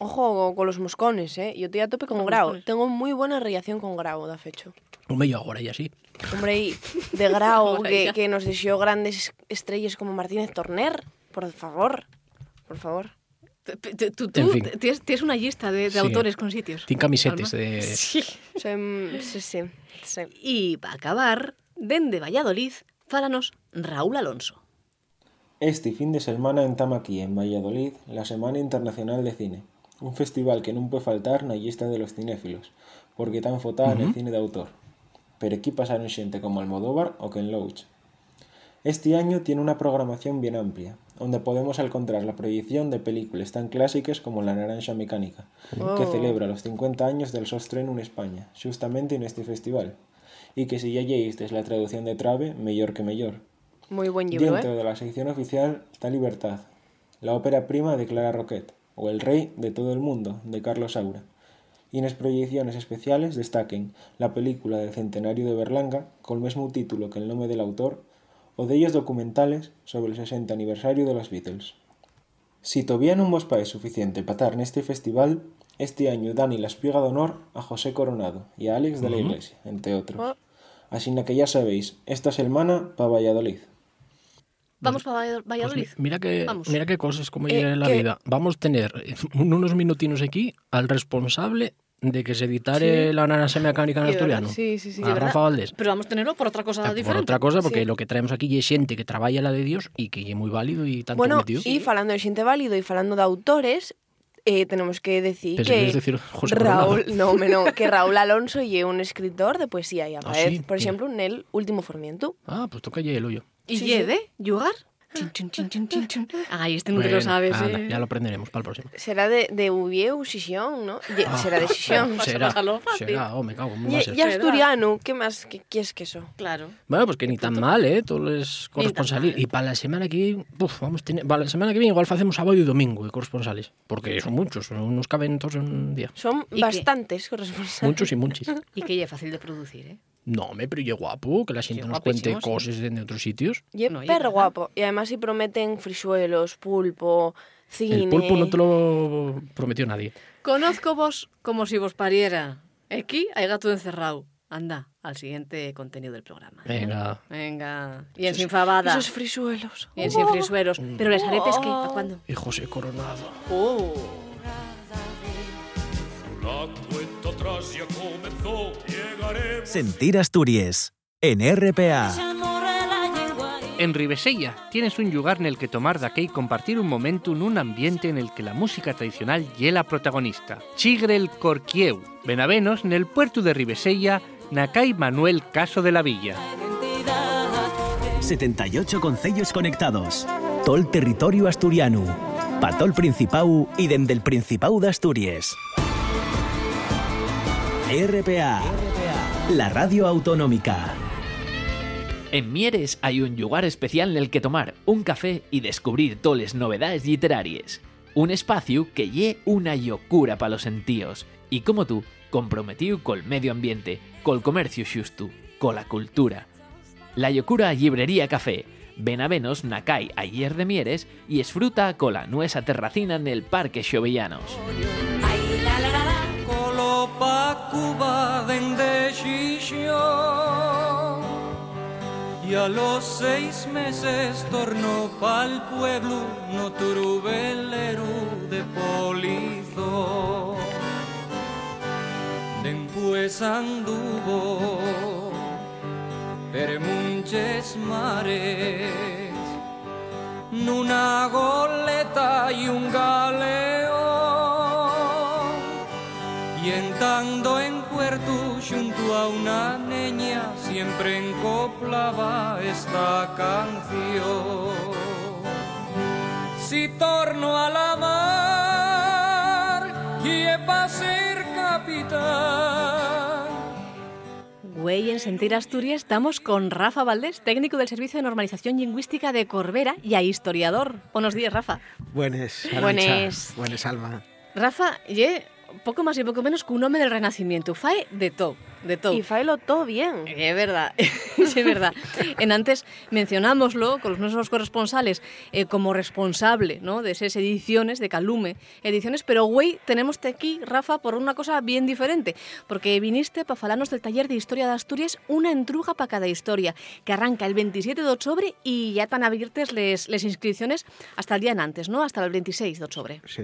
Ojo con los moscones, eh. Yo estoy a tope con, con Grau. Moscones. Tengo muy buena relación con Grau, da fecho. Hombre, yo agora e así. Hombre, de Grau, que, que nos deseó grandes estrellas como Martínez Torner, por favor. Por favor. Tú, En fin. tienes, tienes una lista de, de Sí. autores con sitios. Tin camisetes Alma. de... Sí. Sí, sí, sí. Y para acabar, dende Valladolid, fálanos Raúl Alonso. Este fin de semana entama aquí, en Valladolid, la Semana Internacional de Cine. Un festival que non puede faltar na lista de los cinéfilos, porque tan fotada en el Ujú. cine de autor. Pero aquí pasaron xente como Almodóvar o Ken Loach. Este año tiene una programación bien amplia, donde podemos encontrar la proyección de películas tan clásicas como La Naranja Mecánica, que Oh. celebra los 50 años del seu estreno en España, justamente en este festival. Y que si ya leísteis la traducción de Trave, mellor que mellor. Muy buen libro, Dentro eh. de la sección oficial está Libertad, la ópera prima de Clara Roquet, o El Rey de todo el mundo, de Carlos Saura. Y en las proyecciones especiales destaquen la película del centenario de Berlanga, con el mismo título que el nombre del autor, o de ellos documentales sobre el 60 aniversario de los Beatles. Si todavía non vos pae suficiente para estar neste festival, Este año Dani la espiga de honor a José Coronado y a Alex de la. Iglesia, entre otros. Oh. Así que ya sabéis, esta semana para Valladolid. Vamos para Pues Valladolid. mi- mira que Vamos. mira qué cosas como Eh, llega en la que- vida. Vamos a tener unos minutinos aquí al responsable de que se editare Sí. la naranja mecánica en asturiano. Sí, sí, sí, a. Rafa Valdés. Pero vamos a tenerlo por otra cosa Por diferente. otra cosa, porque Sí. lo que traemos aquí es xente que traballa la de Dios y que é moi válido e tanto Bueno, metido. y falando de xente válido y falando de autores, eh, tenemos que decir Pensé que que decir José Raúl, Coronado. no, no, que Raúl Alonso é un escritor de poesía e aparece, sí? por Mira. exemplo, nel Último Formiento. Ah, pues toca el hoyo. ¿Y Sí, ye sí. de yugar? Ay, este no te lo Bueno, sabes, anda, eh. Ya lo aprenderemos para el próximo. Será de, de Uvieu, Xixón, ¿no? Ye- Ah, será de Xixón. será, será, oh, me cago, ¿cómo va Y, y asturiano, ¿qué más que quieres que eso? Claro. Bueno, pues que ni tan mal, ¿eh? Todos los corresponsales. Y para la semana que viene, uf, vamos a tener, para la semana que viene igual hacemos sábado y domingo de corresponsales. Porque son muchos, no nos caben todos en un día. Son ¿Y qué? bastantes corresponsales. Muchos y muchos. Y que ya es fácil de producir, ¿eh? No, me pero yo guapo, que la gente nos cuente cosas de otros sitios. Y es No, perro guapo. Y además si prometen frisuelos, pulpo, cine... El pulpo no te lo prometió nadie. Conozco vos como si vos pariera. Aquí hay gato encerrado. Anda, al siguiente contenido del programa. Venga. Venga. Y en sin fabada. Esos frisuelos. Y en sin frisuelos. Pero les aretes, ¿qué? ¿Para cuándo? Y José Coronado. Oh. La cuenta atrás ya comenzó, llegaremos. Sentir Asturias en RPA. En Ribesella tienes un lugar en el que tomar de y compartir un momento en un ambiente en el que la música tradicional y la protagonista. Chigre el Corquieu, Benavenos, en el puerto de Ribesella, Nacay Manuel Caso de la Villa. 78 concellos conectados. Tol territorio asturiano. Patol Principau y dende el Principau de Asturias. RPA. La radio autonómica. En Mieres hay un lugar especial en el que tomar un café y descubrir toles novedades literarias. Un espacio que lle una locura para los sentíos y como tú, comprometido col medio ambiente, col comercio xusto, cola cultura. La locura Librería Café. Ven a venos Nakai ayer de Mieres y esfruta cola nuesa terracina en el Parque Xovellanos. Cuba dende Xixón Y a los seis meses tornó pa'l pueblo no turubelero de polizo. Después anduvo per munches mares Nuna goleta y un galeón y entrando en puerto junto a una niña siempre encoplaba esta canción. Si torno a la mar y es para ser capitán. Güey, en Sentir Asturias estamos con Rafa Valdés, técnico del Servicio de Normalización Lingüística de Corbera y a historiador. Buenos días, Rafa. Buenes, Arancha. Buenes. Buenes, Alma. Rafa, ye poco más y poco menos que un hombre del Renacimiento. Fae de todo, de todo. Y faelo todo bien. Es verdad, sí, es verdad. En antes mencionámoslo con los nuestros corresponsales eh, como responsable ¿no? de esas ediciones de Calume, ediciones, pero güey, tenemos aquí, Rafa, por una cosa bien diferente, porque viniste para falarnos del taller de Historia de Asturias, una entruga para cada historia, que arranca el 27 de octubre y ya están abiertas les, les inscripciones hasta el día en antes, ¿no? Hasta el 26 de octubre. Sí.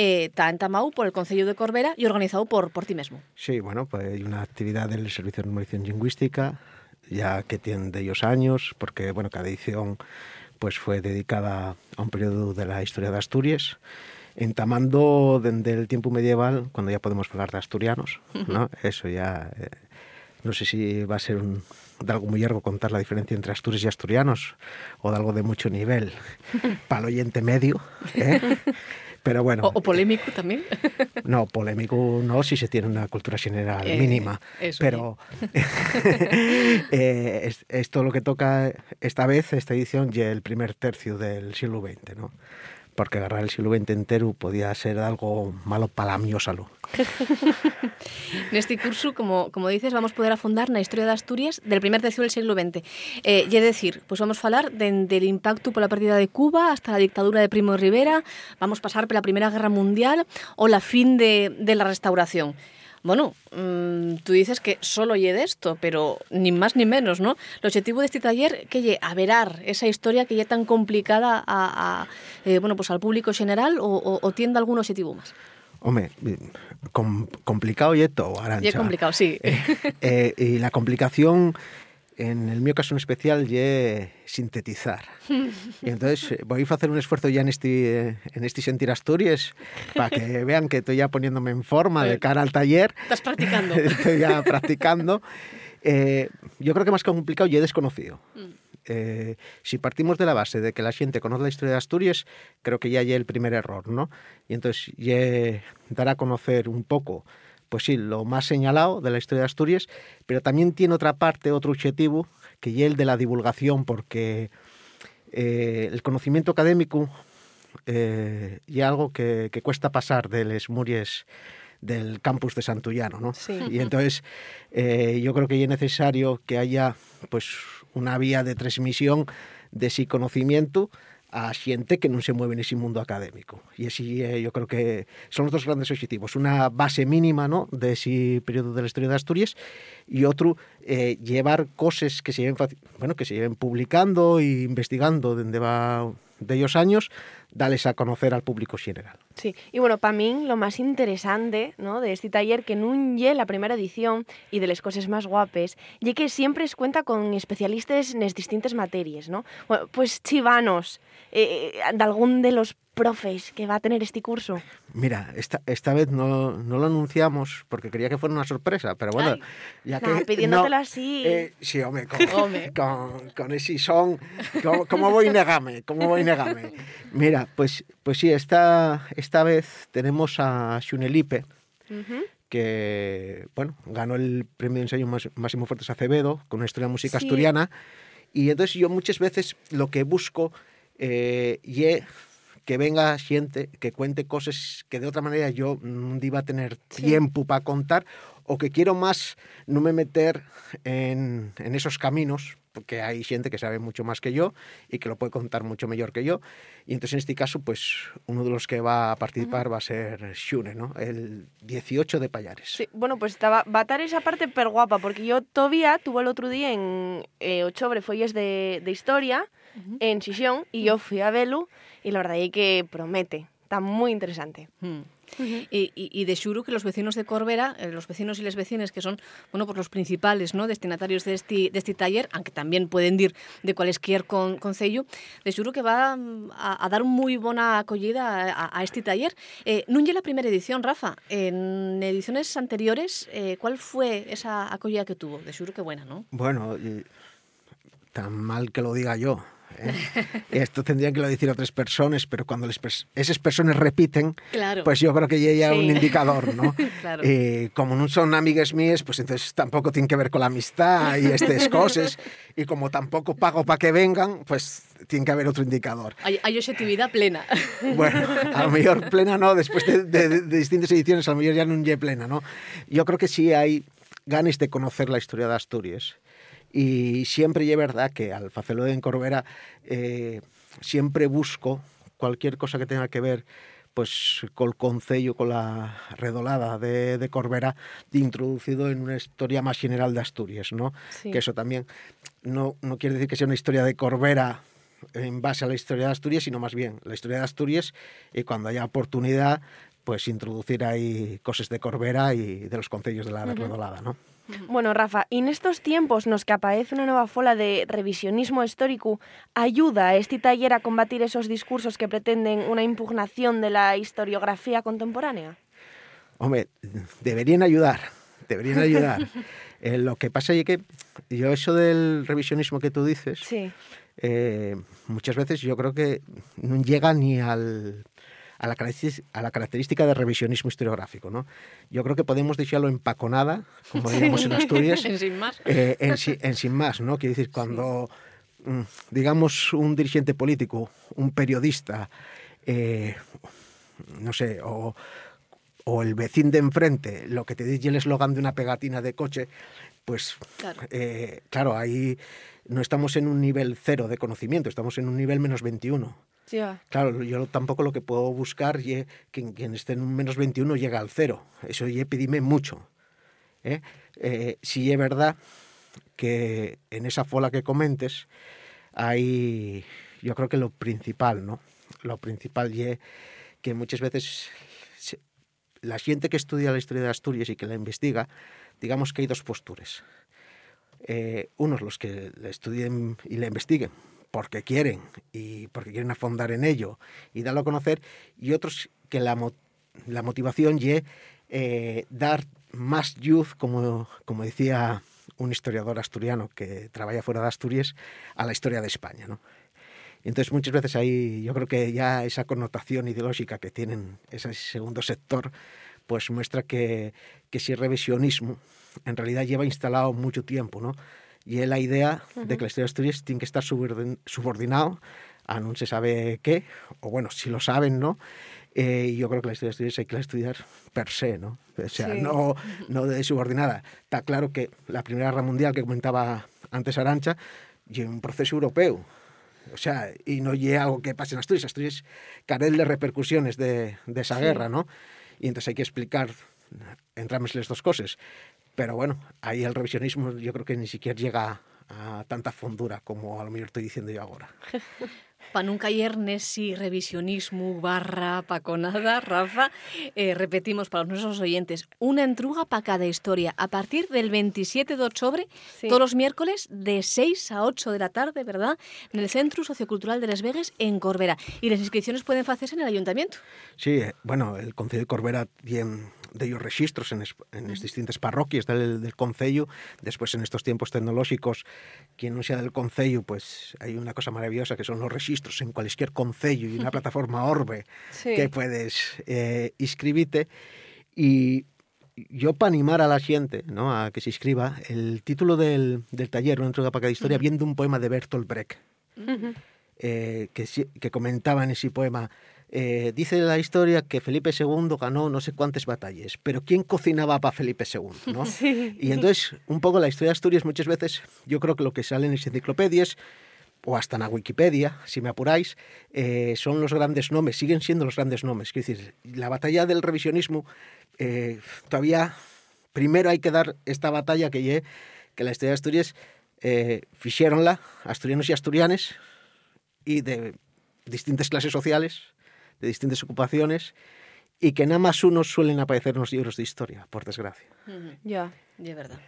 Eh, está entamado por el Concello de Corbera y organizado por, por ti mismo. Sí, bueno, pues hay una actividad del Servicio de Normalización Lingüística, ya que tienen de ellos años, porque bueno, cada edición pues fue dedicada a un periodo de la historia de Asturias, entamando desde el tiempo medieval, cuando ya podemos hablar de asturianos, ¿no? Eso ya, eh, no sé si va a ser un, de algo muy largo contar la diferencia entre asturias y asturianos, o de algo de mucho nivel, para el oyente medio, ¿eh? Pero bueno, O, o polémico también. no, polémico no, si se tiene una cultura general Eh, mínima. eso, pero eh, es- esto lo que toca esta vez, esta edición, ya el primer tercio del siglo XX, ¿no? Porque agarrar el siglo XX entero podía ser algo malo para la salud. Neste curso, como, como dices, vamos poder afondar na historia de Asturias del primer tercio del siglo XX. Eh, e decir, pues vamos falar dende de, impacto pola partida de Cuba hasta la dictadura de Primo Rivera, vamos pasar pola Primeira Guerra Mundial ou la fin de, de la restauración. Bueno, mmm, tú dices que solo lle de esto, pero ni más ni menos, ¿no? El objetivo de este taller que lle averar esa historia que lle tan complicada a, a eh, bueno, pues al público general o, o, o tiende algún objetivo más. Home, com, complicado y todo, Arancha. Y complicado, sí. Eh, eh, y la complicación, en el mío caso en especial, es sintetizar. y entonces eh, voy a hacer un esfuerzo ya en este, en este Sentir Asturias para que vean que estoy ya poniéndome en forma de cara al taller. Estás practicando. estoy ya practicando. Eh, yo creo que más complicado y he desconocido. Mm. eh, si partimos de la base de que la xente conoce la historia de Asturias, creo que ya hay el primer error, ¿no? Y entonces ya dar a conocer un poco, pues sí, lo más señalado de la historia de Asturias, pero también tiene otra parte, otro objetivo, que ya el de la divulgación, porque eh, el conocimiento académico eh, y algo que, que cuesta pasar de les muries del campus de Santullano, ¿no? Sí. Y entonces eh, yo creo que es necesario que haya pues una vía de transmisión de ese conocimiento a que non se mueve nese mundo académico. E así eh, creo que son os dos grandes objetivos. Una base mínima ¿no? de ese período de la historia de Asturias e outro eh, llevar cosas que se lleven, bueno, que se lleven publicando e investigando dende va de ellos años, dales a conocer al público general. Sí, y bueno, para mí lo más interesante ¿no? de este taller, que nun lle la primera edición y de las cosas más guapes, ye que siempre es cuenta con especialistas en distintas materias, ¿no? Bueno, pues chivanos, eh, de algún de los profes que va a tener este curso? Mira, esta, esta vez no, no lo anunciamos porque quería que fuera una sorpresa, pero bueno, Ay, ya que... pidiéndotelo no, así. Eh, sí, hombre, con, Home. con, con ese son, ¿cómo, cómo voy a negarme? ¿Cómo voy a negarme? Mira, pues, pues sí, esta, esta vez tenemos a Xunelipe, que bueno, ganó el premio de ensayo Más- Máximo Fuertes Acevedo con una historia de música Sí. asturiana. Y entonces yo muchas veces lo que busco eh, ye que venga xente que cuente cosas que de otra manera yo no iba a tener tiempo para contar o que quiero más no me meter en, en esos caminos porque hay gente que sabe mucho más que yo y que lo puede contar mucho mejor que yo. Y entonces en este caso pues uno de los que va a participar va a ser Xune, ¿no? el 18 de Payares. Sí, bueno, pues estaba, va a estar esa parte per guapa, porque yo todavía tuve el otro día en eh, Ochobre Folles de, de Historia, en Xixón, y yo fui a verlo, y la verdad es que promete, está muy interesante. Mm. Y, y, y de xuro que los vecinos de Corbera, eh, los vecinos y las vecinas que son, bueno, pues los principales, ¿no? destinatarios de este, de este taller, aunque también pueden ir de cualesquier con, concello, de xuro que va mm, a, a dar muy buena acogida a, a este taller. Eh, la primera edición, Rafa. En ediciones anteriores, eh, ¿cuál fue esa acogida que tuvo? De xuro que buena, ¿no? Bueno, y tan mal que lo diga yo. ¿Eh? Esto tendrían que lo decir otras personas, pero cuando les pers- esas personas repiten, Claro. pues yo creo que ya hay Sí. un indicador, ¿no? Claro. Y como no son amigas mías, pues entonces tampoco tienen que ver con la amistad y estas cosas. Y como tampoco pago para que vengan, pues tiene que haber otro indicador. Hay, hay objetividad plena. Bueno, a lo mejor plena no, después de, de- de distintas ediciones, a lo mejor ya no lle plena, ¿no? Yo creo que sí hay ganas de conocer la historia de Asturias. Y siempre es verdad que al hacerlo en Corbera eh, siempre busco cualquier cosa que tenga que ver pues col concello, con la redolada de, de Corbera, introducido en una historia más general de Asturias, ¿no? Sí. Que eso también no, no quiere decir que sea una historia de Corbera en base a la historia de Asturias, sino más bien la historia de Asturias y cuando haya oportunidad, pues introducir ahí cosas de Corbera y de los concellos de la Ujú. redolada, ¿no? Bueno, Rafa, y en estos tiempos nos que aparece una nueva fola de revisionismo histórico, ¿ayuda este taller a combatir esos discursos que pretenden una impugnación de la historiografía contemporánea? Hombre, deberían ayudar, deberían ayudar. Eh, lo que pasa es que yo eso del revisionismo que tú dices, Sí. eh, muchas veces yo creo que no llega ni al, a, la caracteris- a la característica de revisionismo historiográfico. ¿no? Yo creo que podemos dejarlo empaconada, como diríamos en Asturias, En sin más. eh, en, si- en sin más. ¿no? Quiere decir, cuando, mm, digamos, un dirigente político, un periodista, eh, no sé, o, o el vecino de enfrente, lo que te dice el eslogan de una pegatina de coche, pues Claro. eh, claro, ahí no estamos en un nivel cero de conocimiento, estamos en un nivel menos 21. Claro, yo tampoco lo que puedo buscar es que quien esté en un menos 21 llega al cero. Eso ya pedime mucho. ¿eh? Eh, si es verdad que en esa fola que comentes hay, yo creo que lo principal, ¿no? Lo principal es que muchas veces la gente que estudia la historia de Asturias y que la investiga, digamos que hay dos posturas. Eh, unos los que la estudien y la investiguen porque quieren y porque quieren afondar en ello y darlo a conocer, y otros que la, la motivación y dar más luz, como, como decía un historiador asturiano que trabaja fuera de Asturias, a la historia de España. ¿no? Entonces muchas veces ahí yo creo que ya esa connotación ideológica que tienen ese segundo sector, pues muestra que, que ese revisionismo en realidad lleva instalado mucho tiempo, ¿no? Y es la idea de que la historia de Asturias tiene que estar subordin- subordinado a no se sabe qué, o bueno, si lo saben, ¿no? Eh, y yo creo que la historia de Asturias hay que la estudiar per se, ¿no? O sea, Sí. no, no de subordinada. Está claro que la Primera Guerra Mundial que comentaba antes Arancha, y un proceso europeo. O sea, y no llega algo que pase en Asturias. Asturias carece de repercusiones de, de esa Sí. guerra, ¿no? Y entonces hay que explicar entre las dos cosas. Pero bueno, ahí el revisionismo yo creo que ni siquiera llega a tanta fondura como a lo mejor estoy diciendo yo ahora. Pa nunca ayer Nessi, revisionismo, barra, paconada, Rafa. Eh, repetimos para nuestros oyentes, una entruga para cada historia. A partir del 27 de octubre, todos los miércoles, de 6 a 8 de la tarde, ¿verdad? En el Centro Sociocultural de Les Vegas, en Corbera. Y las inscripciones pueden hacerse en el ayuntamiento. Sí, eh, bueno, el Concello de Corbera tiene de ellos registros en, es- en las distintas parroquias del, del Concello. Después, en estos tiempos tecnológicos, quien no sea del Concello, pues hay una cosa maravillosa que son los registros en cualquier Concello y una plataforma Orbe Sí. que puedes eh, inscribirte. Y yo para animar a la gente ¿no? a que se inscriba, el título del, del taller, una entrega para cada historia, viendo un poema de Bertolt Brecht eh, que, que comentaba en ese poema. Eh, dice la historia que Felipe II ganó no sé cuántas batallas, pero ¿quién cocinaba para Felipe II? ¿no? Sí. Y entonces, un poco la historia de Asturias muchas veces, yo creo que lo que sale en las enciclopedias, o hasta en la Wikipedia, si me apuráis, eh, son los grandes nombres, siguen siendo los grandes nombres. Quiero decir, la batalla del revisionismo, eh, todavía, primero hay que dar esta batalla que, lle- que la historia de Asturias eh, asturianos y asturianes, y de distintas clases sociales, de distintas ocupaciones, y que nada más unos suelen aparecer en los libros de historia, por desgracia. Ya. De verdad.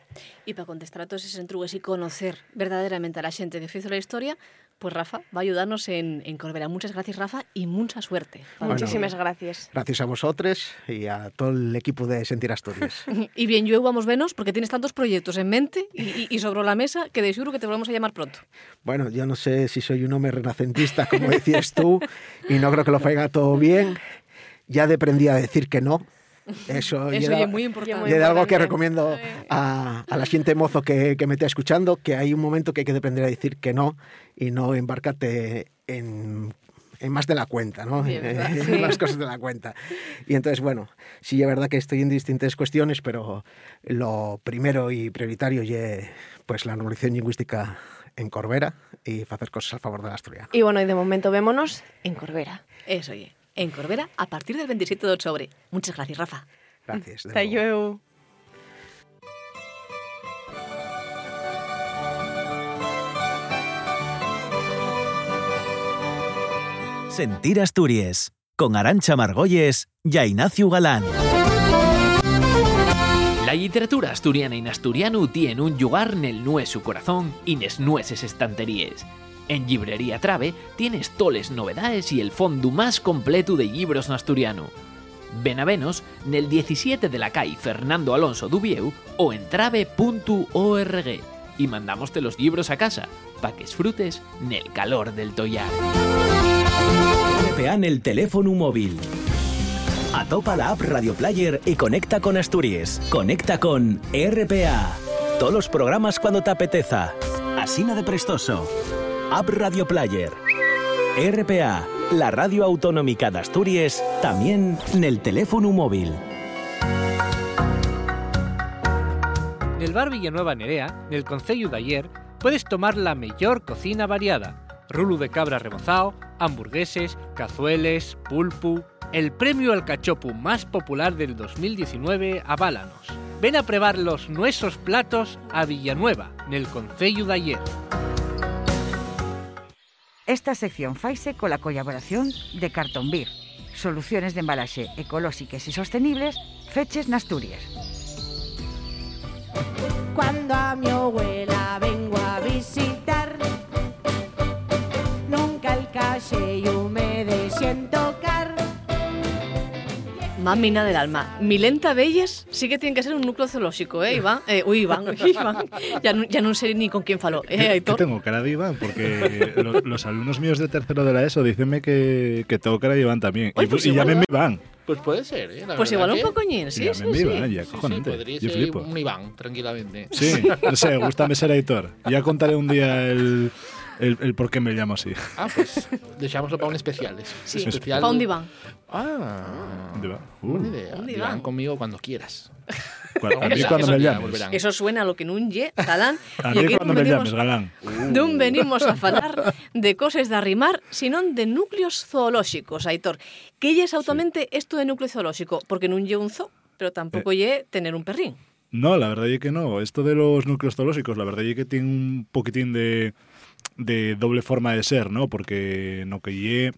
Y para contestar a todos esos entrugues y conocer verdaderamente a la gente que hizo la historia, pues Rafa va a ayudarnos en, en Corbera. Muchas gracias, Rafa, y mucha suerte. Bueno. Muchísimas gracias. Gracias a vosotros y a todo el equipo de Sentir Asturias. Y bien, yo vamos menos porque tienes tantos proyectos en mente y, y- y sobre la mesa que de seguro que te volvemos a llamar pronto. Bueno, yo no sé si soy un hombre renacentista, como decías tú, y no creo que lo faiga todo bien. Ya aprendí a decir que no. Eso, Eso y era- es muy importante. y era algo que recomiendo a, a la gente mozo que, que me esté escuchando, que hay un momento que hay que aprender a decir que no y no embarcarte en, en más de la cuenta, ¿no? En Sí. más cosas de la cuenta. Y entonces, bueno, sí es verdad que estoy en distintas cuestiones, pero lo primero y prioritario es pues, la normalización lingüística en Corbera y hacer cosas a favor del asturiano. Y bueno, y de momento vémonos en Corbera. Eso, oye. En Corbera a partir del 27 de octubre. Muchas gracias, Rafa. Gracias. Hasta luego. Sentir Asturias, con Arancha Margolles y Ignacio Galán. La literatura asturiana en asturiano tiene un lugar en el nueso corazón y nes nueces estanterías. En Librería Trave tienes toles novedades y el fondo más completo de libros asturiano. Ven a venos nel 17 de la calle Fernando Alonso Dubieu o en trave.org y mandámoste los libros a casa para que disfrutes nel calor del tollar. RPA en el teléfono móvil. Atopa la app Radio Player y conecta con Asturias. Conecta con RPA. Todos los programas cuando te apeteza. Asina de prestoso. App Radio Player. RPA. la radio autonómica de Asturias, también en el teléfono móvil. En el bar Villanueva Nerea, en el Concello de ayer, puedes tomar la mejor cocina variada. Rulo de cabra rebozado, hamburgueses, cazueles, pulpu... El premio al cachopu más popular del 2019 a Bálanos. Ven a probar los nuestros platos a Villanueva, en el Concello de ayer. Esta sección faise cola colaboración de Cartonbir, soluciones de embalaxe ecolóxicas e sostenibles feches nas Asturias. Cuando a mi abuela vengo a visitar, nunca el calle y me desiento. Mamina del alma. Milenta Belles sí que tiene que ser un núcleo zoológico, ¿eh, Iván? Eh, uy, Iván, Iván. Ya, no, ya no sé ni con quién faló. ¿Eh, tengo cara de Iván? Porque lo- los alumnos míos de tercero de la ESO dicenme que, que tengo cara de Iván también. Oye, y pues y llámenme Iván. Pues puede ser, ¿eh? La Pues igual un que- pocoñín, sí, viva, ya, Sí, sí, podría Yo ser flipo. un Iván, tranquilamente. Sí, no sé, gustame ser editor. Ya contaré un día el, el, el por qué me llamo así. Ah, pues dejámoslo para un especial. Sí, especial. pa' un diván. Ah, ¿Dónde va? buena Uh. idea. Un Diván diván. conmigo cuando quieras. A mí Eso- cuando eso me llames. volverán. Eso suena a lo que nun lle, galán. A mí cuando me venimos- llames, galán. Venimos a falar de cosas de arrimar, sino de núcleos zoolóxicos, Aitor. Que lle exactamente esto de núcleo zoolóxico? Porque non lle un zoo, pero tampouco lle tener un perrín. No, la verdad es que no. Esto de los núcleos zoológicos, la verdad es que tiene un poquitín de, de doble forma de ser, ¿no? Porque no que lle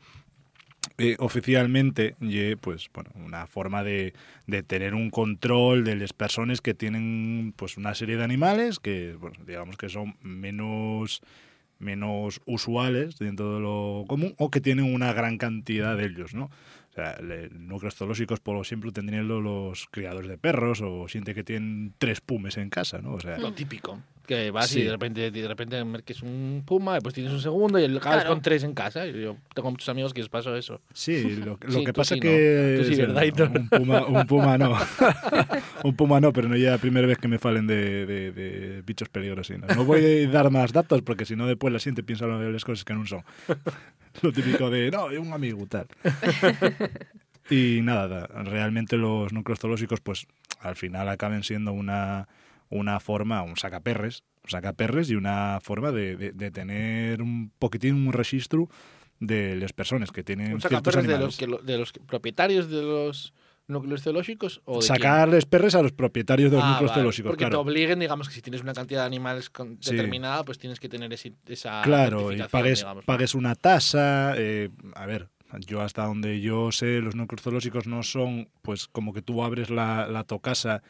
eh, oficialmente pues bueno, una forma de, tener un control de las personas que tienen pues una serie de animales que bueno, digamos que son menos menos usuales dentro de lo común o que tienen una gran cantidad de ellos, ¿no? O sea, le- núcleos zoológicos, por ejemplo, tendrían lo- los criadores de perros o gente que tienen tres pumes en casa, ¿no? O sea, Lo típico. Que vas Sí. y de repente, de repente merques un puma, y pues tienes un segundo y acabas Claro. con tres en casa. Y Yo tengo muchos amigos que les pasó eso. Sí, lo, lo Sí, que pasa sí, que... ¿no? Tú sí, sí, ¿verdad, Hitor? Un puma, un puma no. un puma no, pero no ya la primera vez que me falen de, de- de bichos peligrosos. No. no voy a dar más datos porque si no después la gente piensa lo de las cosas que no son. lo típico de, no, es un amigo tal. y nada, da- realmente los núcleos zoológicos pues al final acaben siendo una, una forma, un sacaperres, un sacaperres y una forma de, de- de tener un poquitín un registro de las personas que tienen Un ciertos sacaperros de animales. los, que, lo- de los propietarios de los núcleos o de Sacarles perres a los propietarios de los? Ah, núcleos vale, zoológicos, Porque claro. te obliguen, digamos, que si tienes una cantidad de animales con- Sí. determinada, pues tienes que tener ese- esa Claro, y pagues, digamos. pagues una tasa. eh, a ver, yo hasta donde yo sé, los núcleos zoológicos no son, pues, como que tú abres la, la tu casa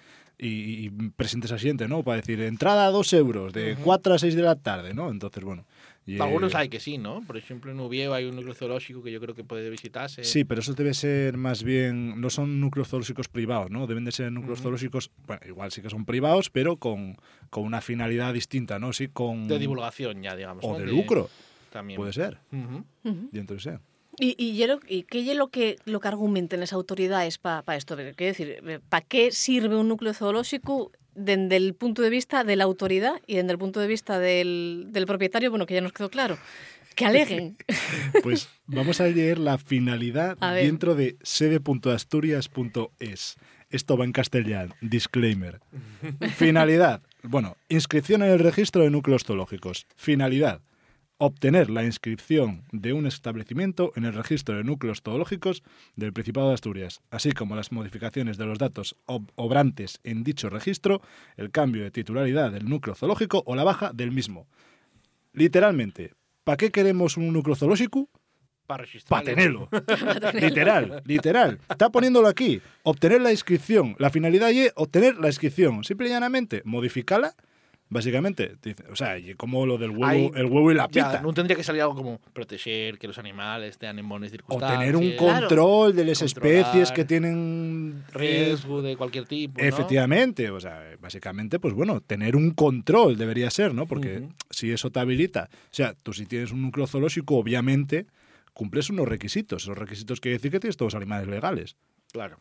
y, y presentes a gente, ¿no? Para decir, entrada a dos euros, de Ujú. 4 a 6 de la tarde, ¿no? Entonces, bueno. y, Algunos eh, hay que sí, ¿no? Por ejemplo, en Ubieo hay un núcleo zoológico que yo creo que puede visitarse. Sí, pero eso debe ser más bien, no son núcleos zoológicos privados, ¿no? Deben de ser núcleos zoológicos, bueno, igual sí que son privados, pero con, con una finalidad distinta, ¿no? Sí, con... De divulgación ya, digamos. O ¿no? de lucro. También. Puede ser. Ujú. Ujú. Y entonces sea. ¿Y, qué es lo que, lo que argumenten las autoridades para esto? Quiero decir, ¿para qué sirve un núcleo zoológico desde el punto de vista de la autoridad y desde el punto de vista del, del propietario? Bueno, que ya nos quedó claro. Que aleguen. Pues vamos a leer la finalidad dentro de sede.asturias.es. Esto va en castellano. Disclaimer. Finalidad. Bueno, inscripción en el registro de núcleos zoológicos. Finalidad. Obtener la inscripción de un establecimiento en el registro de núcleos zoológicos del Principado de Asturias, así como las modificaciones de los datos ob- obrantes en dicho registro, el cambio de titularidad del núcleo zoológico o la baja del mismo. Literalmente, ¿para qué queremos un núcleo zoológico? Para. Para tenerlo. literal, literal. Está poniéndolo aquí. Obtener la inscripción. La finalidad es obtener la inscripción. Simple y llanamente, modificarla. Básicamente, o sea, como lo del huevo, Hay- el huevo y la ya, pita. no tendría que salir algo como proteger que los animales estén en buenas O circunstancias. tener un control de las especies que tienen riesgo de cualquier tipo. ¿no? Efectivamente, o sea, básicamente, pues bueno, tener un control debería ser, ¿no? Porque si eso te habilita, o sea, tú si tienes un núcleo zoológico, obviamente cumples unos requisitos. Esos requisitos quiere decir que tienes todos los animales legales. Claro.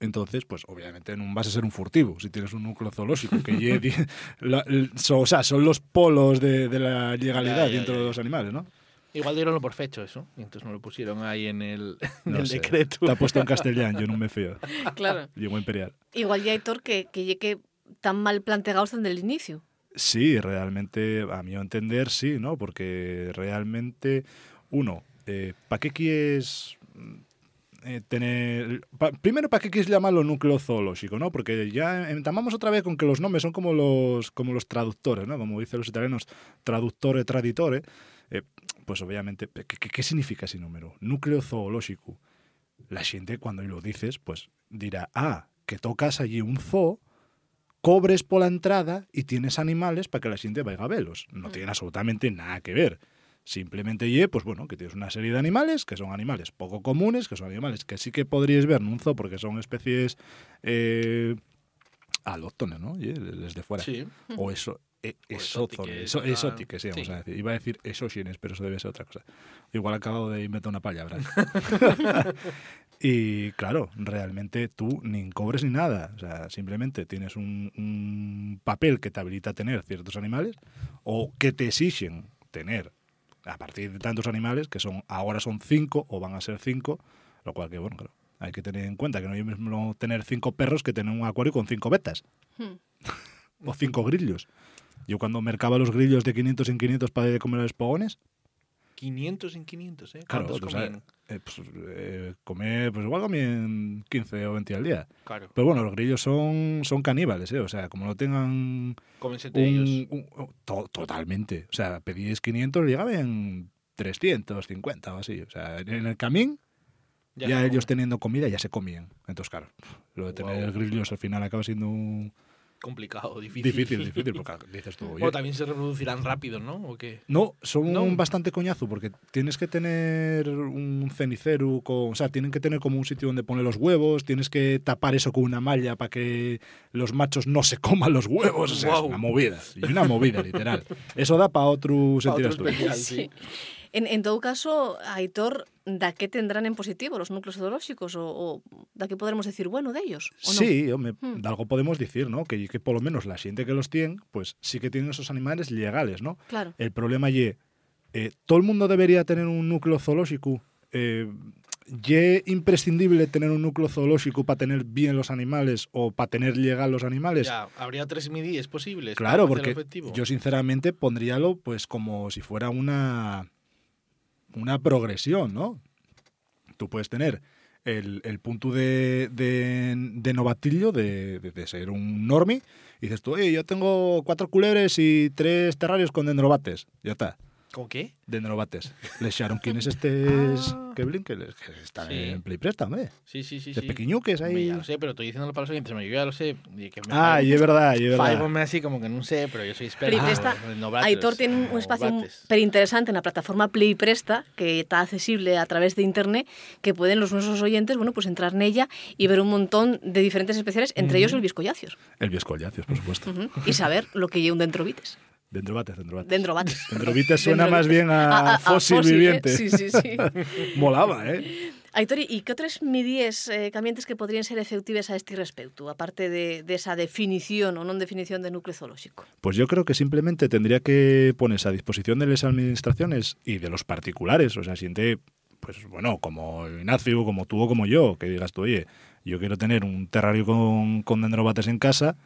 Entonces, pues obviamente no vas a ser un furtivo si tienes un núcleo zoológico, que lle- di- la- el- so- o sea, son los polos de, de la legalidad Ya, ya, dentro ya, de los animales, ¿no? Igual dieronlo por fecho eso, y entonces no lo pusieron ahí en el, en No el decreto. Está puesto en castellano, yo no me fío. Claro. Llegó imperial. Igual ya Aitor que, que llegue tan mal planteados desde el inicio. Sí, realmente, a mi entender, sí, ¿no? Porque realmente, uno, ¿para qué quieres eh, tener... pa- primero, ¿para qué quieres llamarlo núcleo zoológico, no? Porque ya entamamos otra vez con que los nombres son como los, como los traductores, ¿no? Como dicen los italianos, traductore, traditore. Eh, pues obviamente, ¿qué, qué, qué significa ese número? Núcleo zoológico. La gente cuando lo dices, pues dirá, ah, que tocas allí un zoo cobres por la entrada y tienes animales para que la gente vaya a verlos. No tiene absolutamente nada que ver. Simplemente ye, pues bueno, que tienes una serie de animales que son animales poco comunes, que son animales que sí que podríais ver en un zoo porque son especies eh, alóctones, ¿no? Ye, les de fuera. Sí. O eso, e- exótiques, eso, sí, vamos sí. a decir. Iba a decir exógenes, pero eso debe ser otra cosa. Igual acabo de inventar una palabra. Y claro, realmente tú ni cobres ni nada. O sea, simplemente tienes un, un papel que te habilita a tener ciertos animales o que te exigen tener a partir de tantos animales, que son ahora son cinco o van a ser cinco, lo cual que, bueno, claro, hay que tener en cuenta que no es lo mismo tener cinco perros que tener un acuario con cinco betas o cinco grillos. Yo cuando mercaba los grillos de 500 en 500 para de comer los pogones, 500 en 500, ¿eh? Claro, ¿Cuántos tú sabes, comían? eh, pues, eh, comer, pues igual comían 15 o 20 al día. Claro. Pero bueno, los grillos son, son caníbales, ¿eh? O sea, como no tengan... Entre ellos. un- un- to- totalmente. O sea, pedís 500, llegaban 350 o así. O sea, en el camín, Ya ellos teniendo comida ya se comían. Entonces, claro, lo de tener grillos al final acaba siendo un- Complicado, difícil. difícil, difícil, porque dices tú, oye, O también se reproducirán rápido, ¿no? ¿O qué? no, son No. bastante coñazo porque tienes que tener un cenicero, con, o sea, tienen que tener como un sitio donde poner los huevos, tienes que tapar eso con una malla para que los machos no se coman los huevos, o sea, es una movida, y una movida literal. Eso da para otro sentir otro especial, Sí. En, en todo caso, Aitor, ¿da qué tendrán en positivo los núcleos zoológicos? ¿O, o da qué podremos decir bueno de ellos? ¿o no? Sí, hombre, Hmm. de algo podemos decir, ¿no? Que, que por lo menos la gente que los tiene, pues sí que tienen esos animales legales, ¿no? Claro. El problema ye, eh, todo el mundo debería tener un núcleo zoológico. Eh, ¿Ye imprescindible tener un núcleo zoológico para tener bien los animales o para tener legal los animales? Ya, habría tres midíes posibles. Claro, porque yo sinceramente pondríalo pues como si fuera una, una progresión, ¿no? Tú puedes tener el, el punto de, de, novatillo, de, de- ser un normie, y dices tú, oye, yo tengo cuatro culebres y tres terrarios con dendrobates. Ya está. ¿Con qué? Dendrobates. Les echaron quién es este Ah. que que les- que está Sí. en Play Presta, hombre. Sí, sí, sí. De sí. pequeñuques Hombre, ahí. Ya lo sé, pero estoy diciéndolo para los oyentes. Yo ya lo sé. y que me Ah, fai- y es verdad, y es verdad. así como que no sé, pero yo soy experto. Play Presta, en novatos, Aitor tiene un, espacio súper interesante en la plataforma Play Presta, que está accesible a través de internet, que pueden los nuestros oyentes, bueno, pues entrar en ella y ver un montón de diferentes especiales, entre ellos el Viscollacios, El Viescollacios, por supuesto. Y saber lo que lleva un dendrobites. Dendrobates, dendrobates. Dendrobates. Dendrobites suena Dendrobites. más bien a, A- a- a fósil, fósil, ¿eh? viviente. Sí, sí, sí. Molaba, ¿eh? Aitor, ¿y qué otras medidas eh, cambiantes que podrían ser efectivas a este respecto, aparte de, de esa definición o no definición de núcleo zoológico? Pues yo creo que simplemente tendría que ponerse a disposición de las administraciones y de los particulares. O sea, siente, pues bueno, como Ignacio, como tú o como yo, que digas tú, oye, yo quiero tener un terrario con, con dendrobates en casa,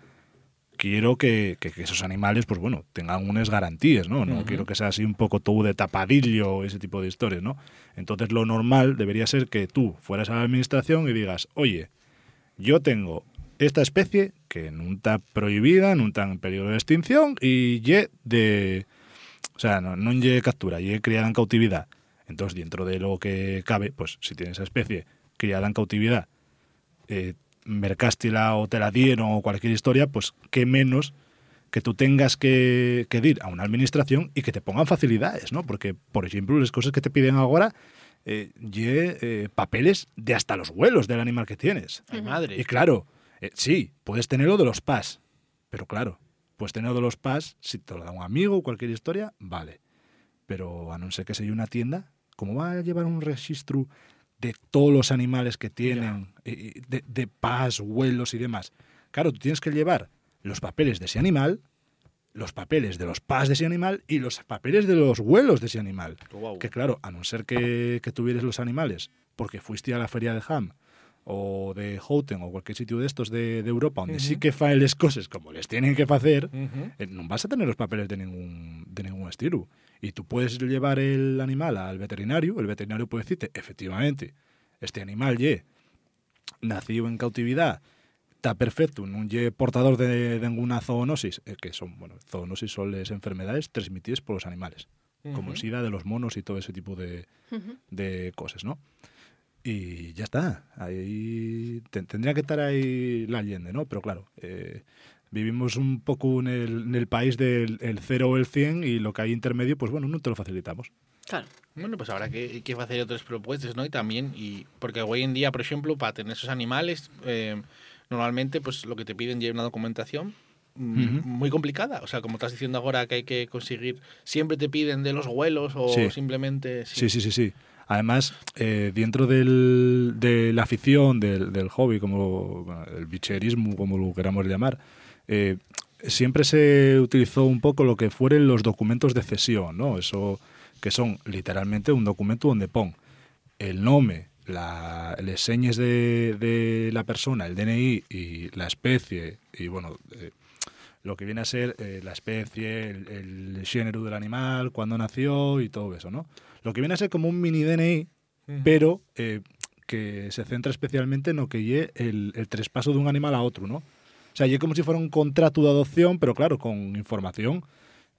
quiero que, que- que esos animales, pues bueno, tengan unas garantías, ¿no? No quiero que sea así un poco todo de tapadillo ese tipo de historias, ¿no? Entonces lo normal debería ser que tú fueras a la administración y digas, oye, yo tengo esta especie que no está prohibida, no está en peligro de extinción y ye de... O sea, no, no ye captura, ye criada en cautividad. Entonces, dentro de lo que cabe, pues si tienes esa especie criada en cautividad, eh, mercástila o te la dieron o cualquier historia, pues qué menos que tú tengas que, que ir a una administración y que te pongan facilidades, ¿no? Porque, por ejemplo, las cosas que te piden ahora, eh, ye, eh, papeles de hasta los vuelos del animal que tienes. Ay, madre. Y claro, eh, sí, puedes tenerlo de los PAS, pero claro, puedes tenerlo de los PAS, si te lo da un amigo o cualquier historia, vale. Pero a no ser que sea una tienda, ¿cómo va a llevar un registro de todos los animales que tienen, eh, de, de PAS, vuelos y demás? Claro, tú tienes que llevar los papeles de ese animal los papeles de los pas de ese animal y los papeles de los vuelos de ese animal. Que claro, a no ser que, que tuvieras los animales porque fuiste a la feria de Ham o de Houten o cualquier sitio de estos de, de Europa donde sí Ujú. que faen les cosas como les tienen que hacer, Ujú. eh, no vas a tener los papeles de ningún, de ningún estilo. Y tú puedes llevar el animal al veterinario, el veterinario puede decirte, efectivamente, este animal ye nacido en cautividad, está perfecto, no ye portador de, de ninguna zoonosis, eh, que son, bueno, zoonosis son las enfermedades transmitidas por los animales, como el. SIDA de los monos y todo ese tipo de, Ujú. de cosas, ¿no? Y ya está. Ahí te- tendría que estar ahí la leyenda, ¿no? Pero claro, eh, vivimos un poco en el, en el país del el 0 o el 100 y lo que hay intermedio, pues bueno, no te lo facilitamos. Claro. Bueno, pues habrá que, que hacer otras propuestas, ¿no? Y también, y porque hoy en día, por ejemplo, para tener esos animales, eh, normalmente, pues lo que te piden es una documentación mm, muy complicada. O sea, como estás diciendo ahora que hay que conseguir, siempre te piden de los vuelos o Sí. simplemente... Sí, sí, sí, sí. Además, eh, dentro del, de la afición, del, del hobby, como el bicherismo, como lo queramos llamar, eh, siempre se utilizó un poco lo que fueron los documentos de cesión, ¿no? Eso que son literalmente un documento donde pon el nombre, la, las señas de, de la persona, el DNI y la especie, y bueno, eh, lo que viene a ser eh, la especie, el, el género del animal, cuándo nació y todo eso, ¿no? Lo que viene a ser como un mini DNI, pero eh, que se centra especialmente en lo que lle el, el traspaso de un animal a otro, ¿no? O sea, lle como si fuera un contrato de adopción, pero claro, con información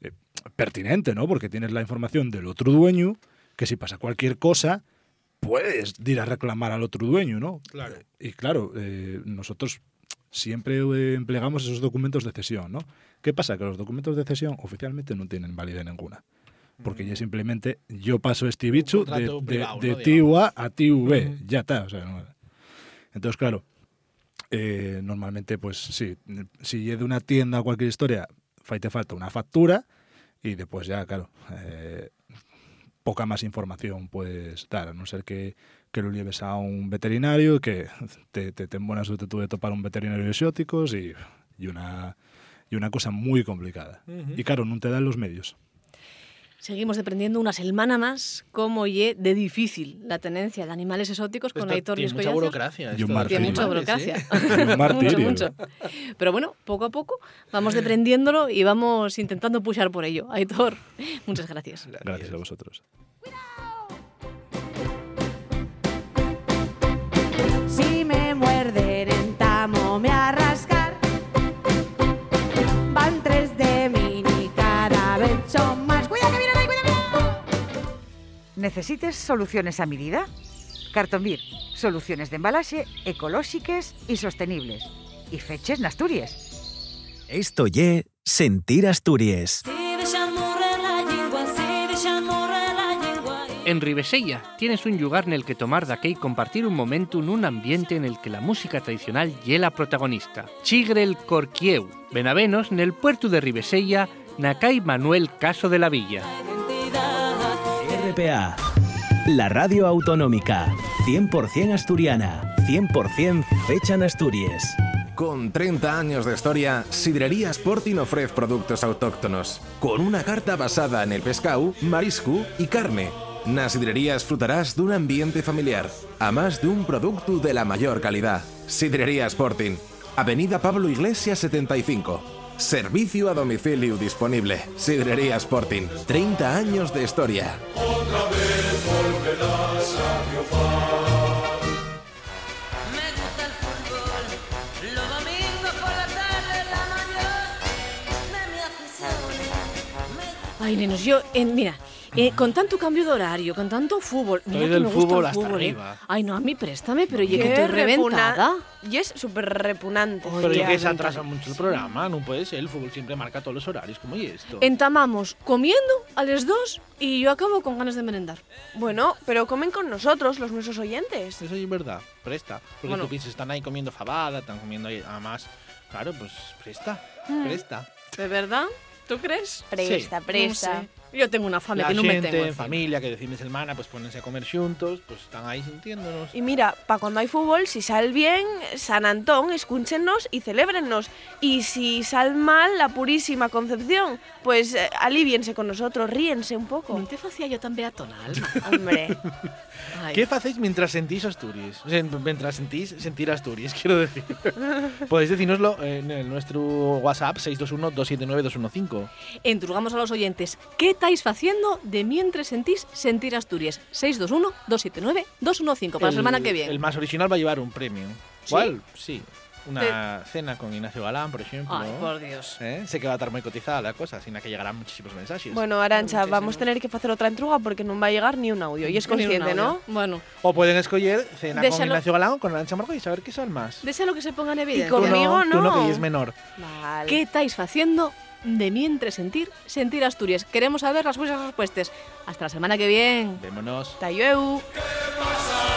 eh, pertinente, ¿no? Porque tienes la información del otro dueño, que si pasa cualquier cosa, puedes ir a reclamar al otro dueño, ¿no? Claro. Y claro, eh, nosotros siempre eh, empleamos esos documentos de cesión, ¿no? ¿Qué pasa? Que los documentos de cesión oficialmente no tienen validez ninguna. Porque ya simplemente yo paso este bicho de, de, de tío A. Ujú. Ya está. O sea, no- Entonces, claro, eh, normalmente, pues sí, si es de una tienda o cualquier historia, te falta una factura y después ya, claro, eh, poca más información puedes dar, a no ser que, que lo lleves a un veterinario, que te, te ten buena suerte tú de topar un veterinario de exóticos y, y una, y una cosa muy complicada. Ujú. Y claro, no te dan los medios. Seguimos aprendiendo una semana más cómo ye de difícil la tenencia de animales exóticos con Esto Aitor tiene Luis mucha burocracia, Y un esto de Tiene martirio. mucha burocracia. ¿eh? Y martirio. mucho, mucho. Pero bueno, poco a poco vamos deprendiéndolo y vamos intentando pushar por ello. Aitor, muchas gracias. Gracias a vosotros. Si me muerden entamo me a Necesites soluciones a medida? Cartonbir, soluciones de embalaje ecológicas y sostenibles. Y feches en Asturias. Esto ye Sentir Asturias. En Ribesella tienes un lugar en el que tomar de y compartir un momento en un ambiente en el que la música tradicional y la protagonista. Chigre el Corquieu, Benavenos, en el puerto de Ribesella, Nacay Manuel Caso de la Villa. La radio autonómica, 100% asturiana, 100% fecha en Asturias. Con 30 años de historia, Sidrería Sporting ofrece productos autóctonos, con una carta basada en el pescado, marisco y carne. Na sidrería disfrutarás de un ambiente familiar, a más de un producto de la mayor calidad. Sidrería Sporting, Avenida Pablo Iglesias 75. Servicio a domicilio disponible. Sidrería Sporting, 30 años de historia. Otra vez volverás a triunfar. Me gusta el fútbol, los domingos por la tarde la mi afición. Ay, nenos, yo, en, mira, eh, con tanto cambio de horario, con tanto fútbol, mira Estoy que del me gusta fútbol el hasta fútbol, ¿eh? arriba. Ay, no, a mí préstame, pero oye, que estoy reventada. Y es súper repugnante. Pero que se atrasa mucho el programa, no puede ser. El fútbol siempre marca todos los horarios, como y esto. Entamamos comiendo a las dos y yo acabo con ganas de merendar. Bueno, pero comen con nosotros, los nuestros oyentes. Eso es verdad, presta. Porque Bueno. tú piensas, están ahí comiendo fabada, están comiendo ahí, además. Claro, pues presta, Mm. presta. ¿De verdad? ¿Tú crees? Presta, Sí. presta. No sé. Yo tengo una fame la que no me xente, tengo. en familia, que de fin de semana, pues ponense a comer xuntos, pues están aí sintiéndonos. Y mira, para cuando hay fútbol, si sale bien, San Antón, escúchennos y celébrennos. Y si sale mal, la Purísima Concepción, pues eh, aliviense con nosotros, ríense un poco. ¿No te facía yo tan beatona, Alma? Hombre. Ay. ¿Qué hacéis mientras sentís Asturias? O sea, mientras sentís sentir Asturias, quiero decir. Podéis decírnoslo en el- nuestro WhatsApp 621-279-215. Entrugamos a los oyentes. ¿Qué estáis haciendo de mientras sentís sentir Asturias? 621-279-215 para la semana que viene. El más original va a llevar un premio. ¿Sí? ¿Cuál? Sí. Una cena con Ignacio Galán, por ejemplo. Ay, por Dios. ¿Eh? Sé que va a estar muy cotizada la cosa, sin que llegarán muchísimos mensajes. Bueno, Arancha, vamos a tener que hacer otra entruga porque no va a llegar ni un audio. Y es consciente, ¿no? Bueno. O pueden escoger cena con Ignacio Galán o con Arancha Marco y saber qué son más. Deseo que se ponga en evidencia. Y conmigo no, tú no, no. que es menor. Vale. ¿Qué estáis haciendo de mientras sentir sentir Asturias? Queremos saber las vuestras respuestas. Hasta la semana que viene. Vémonos. Tayeu. Que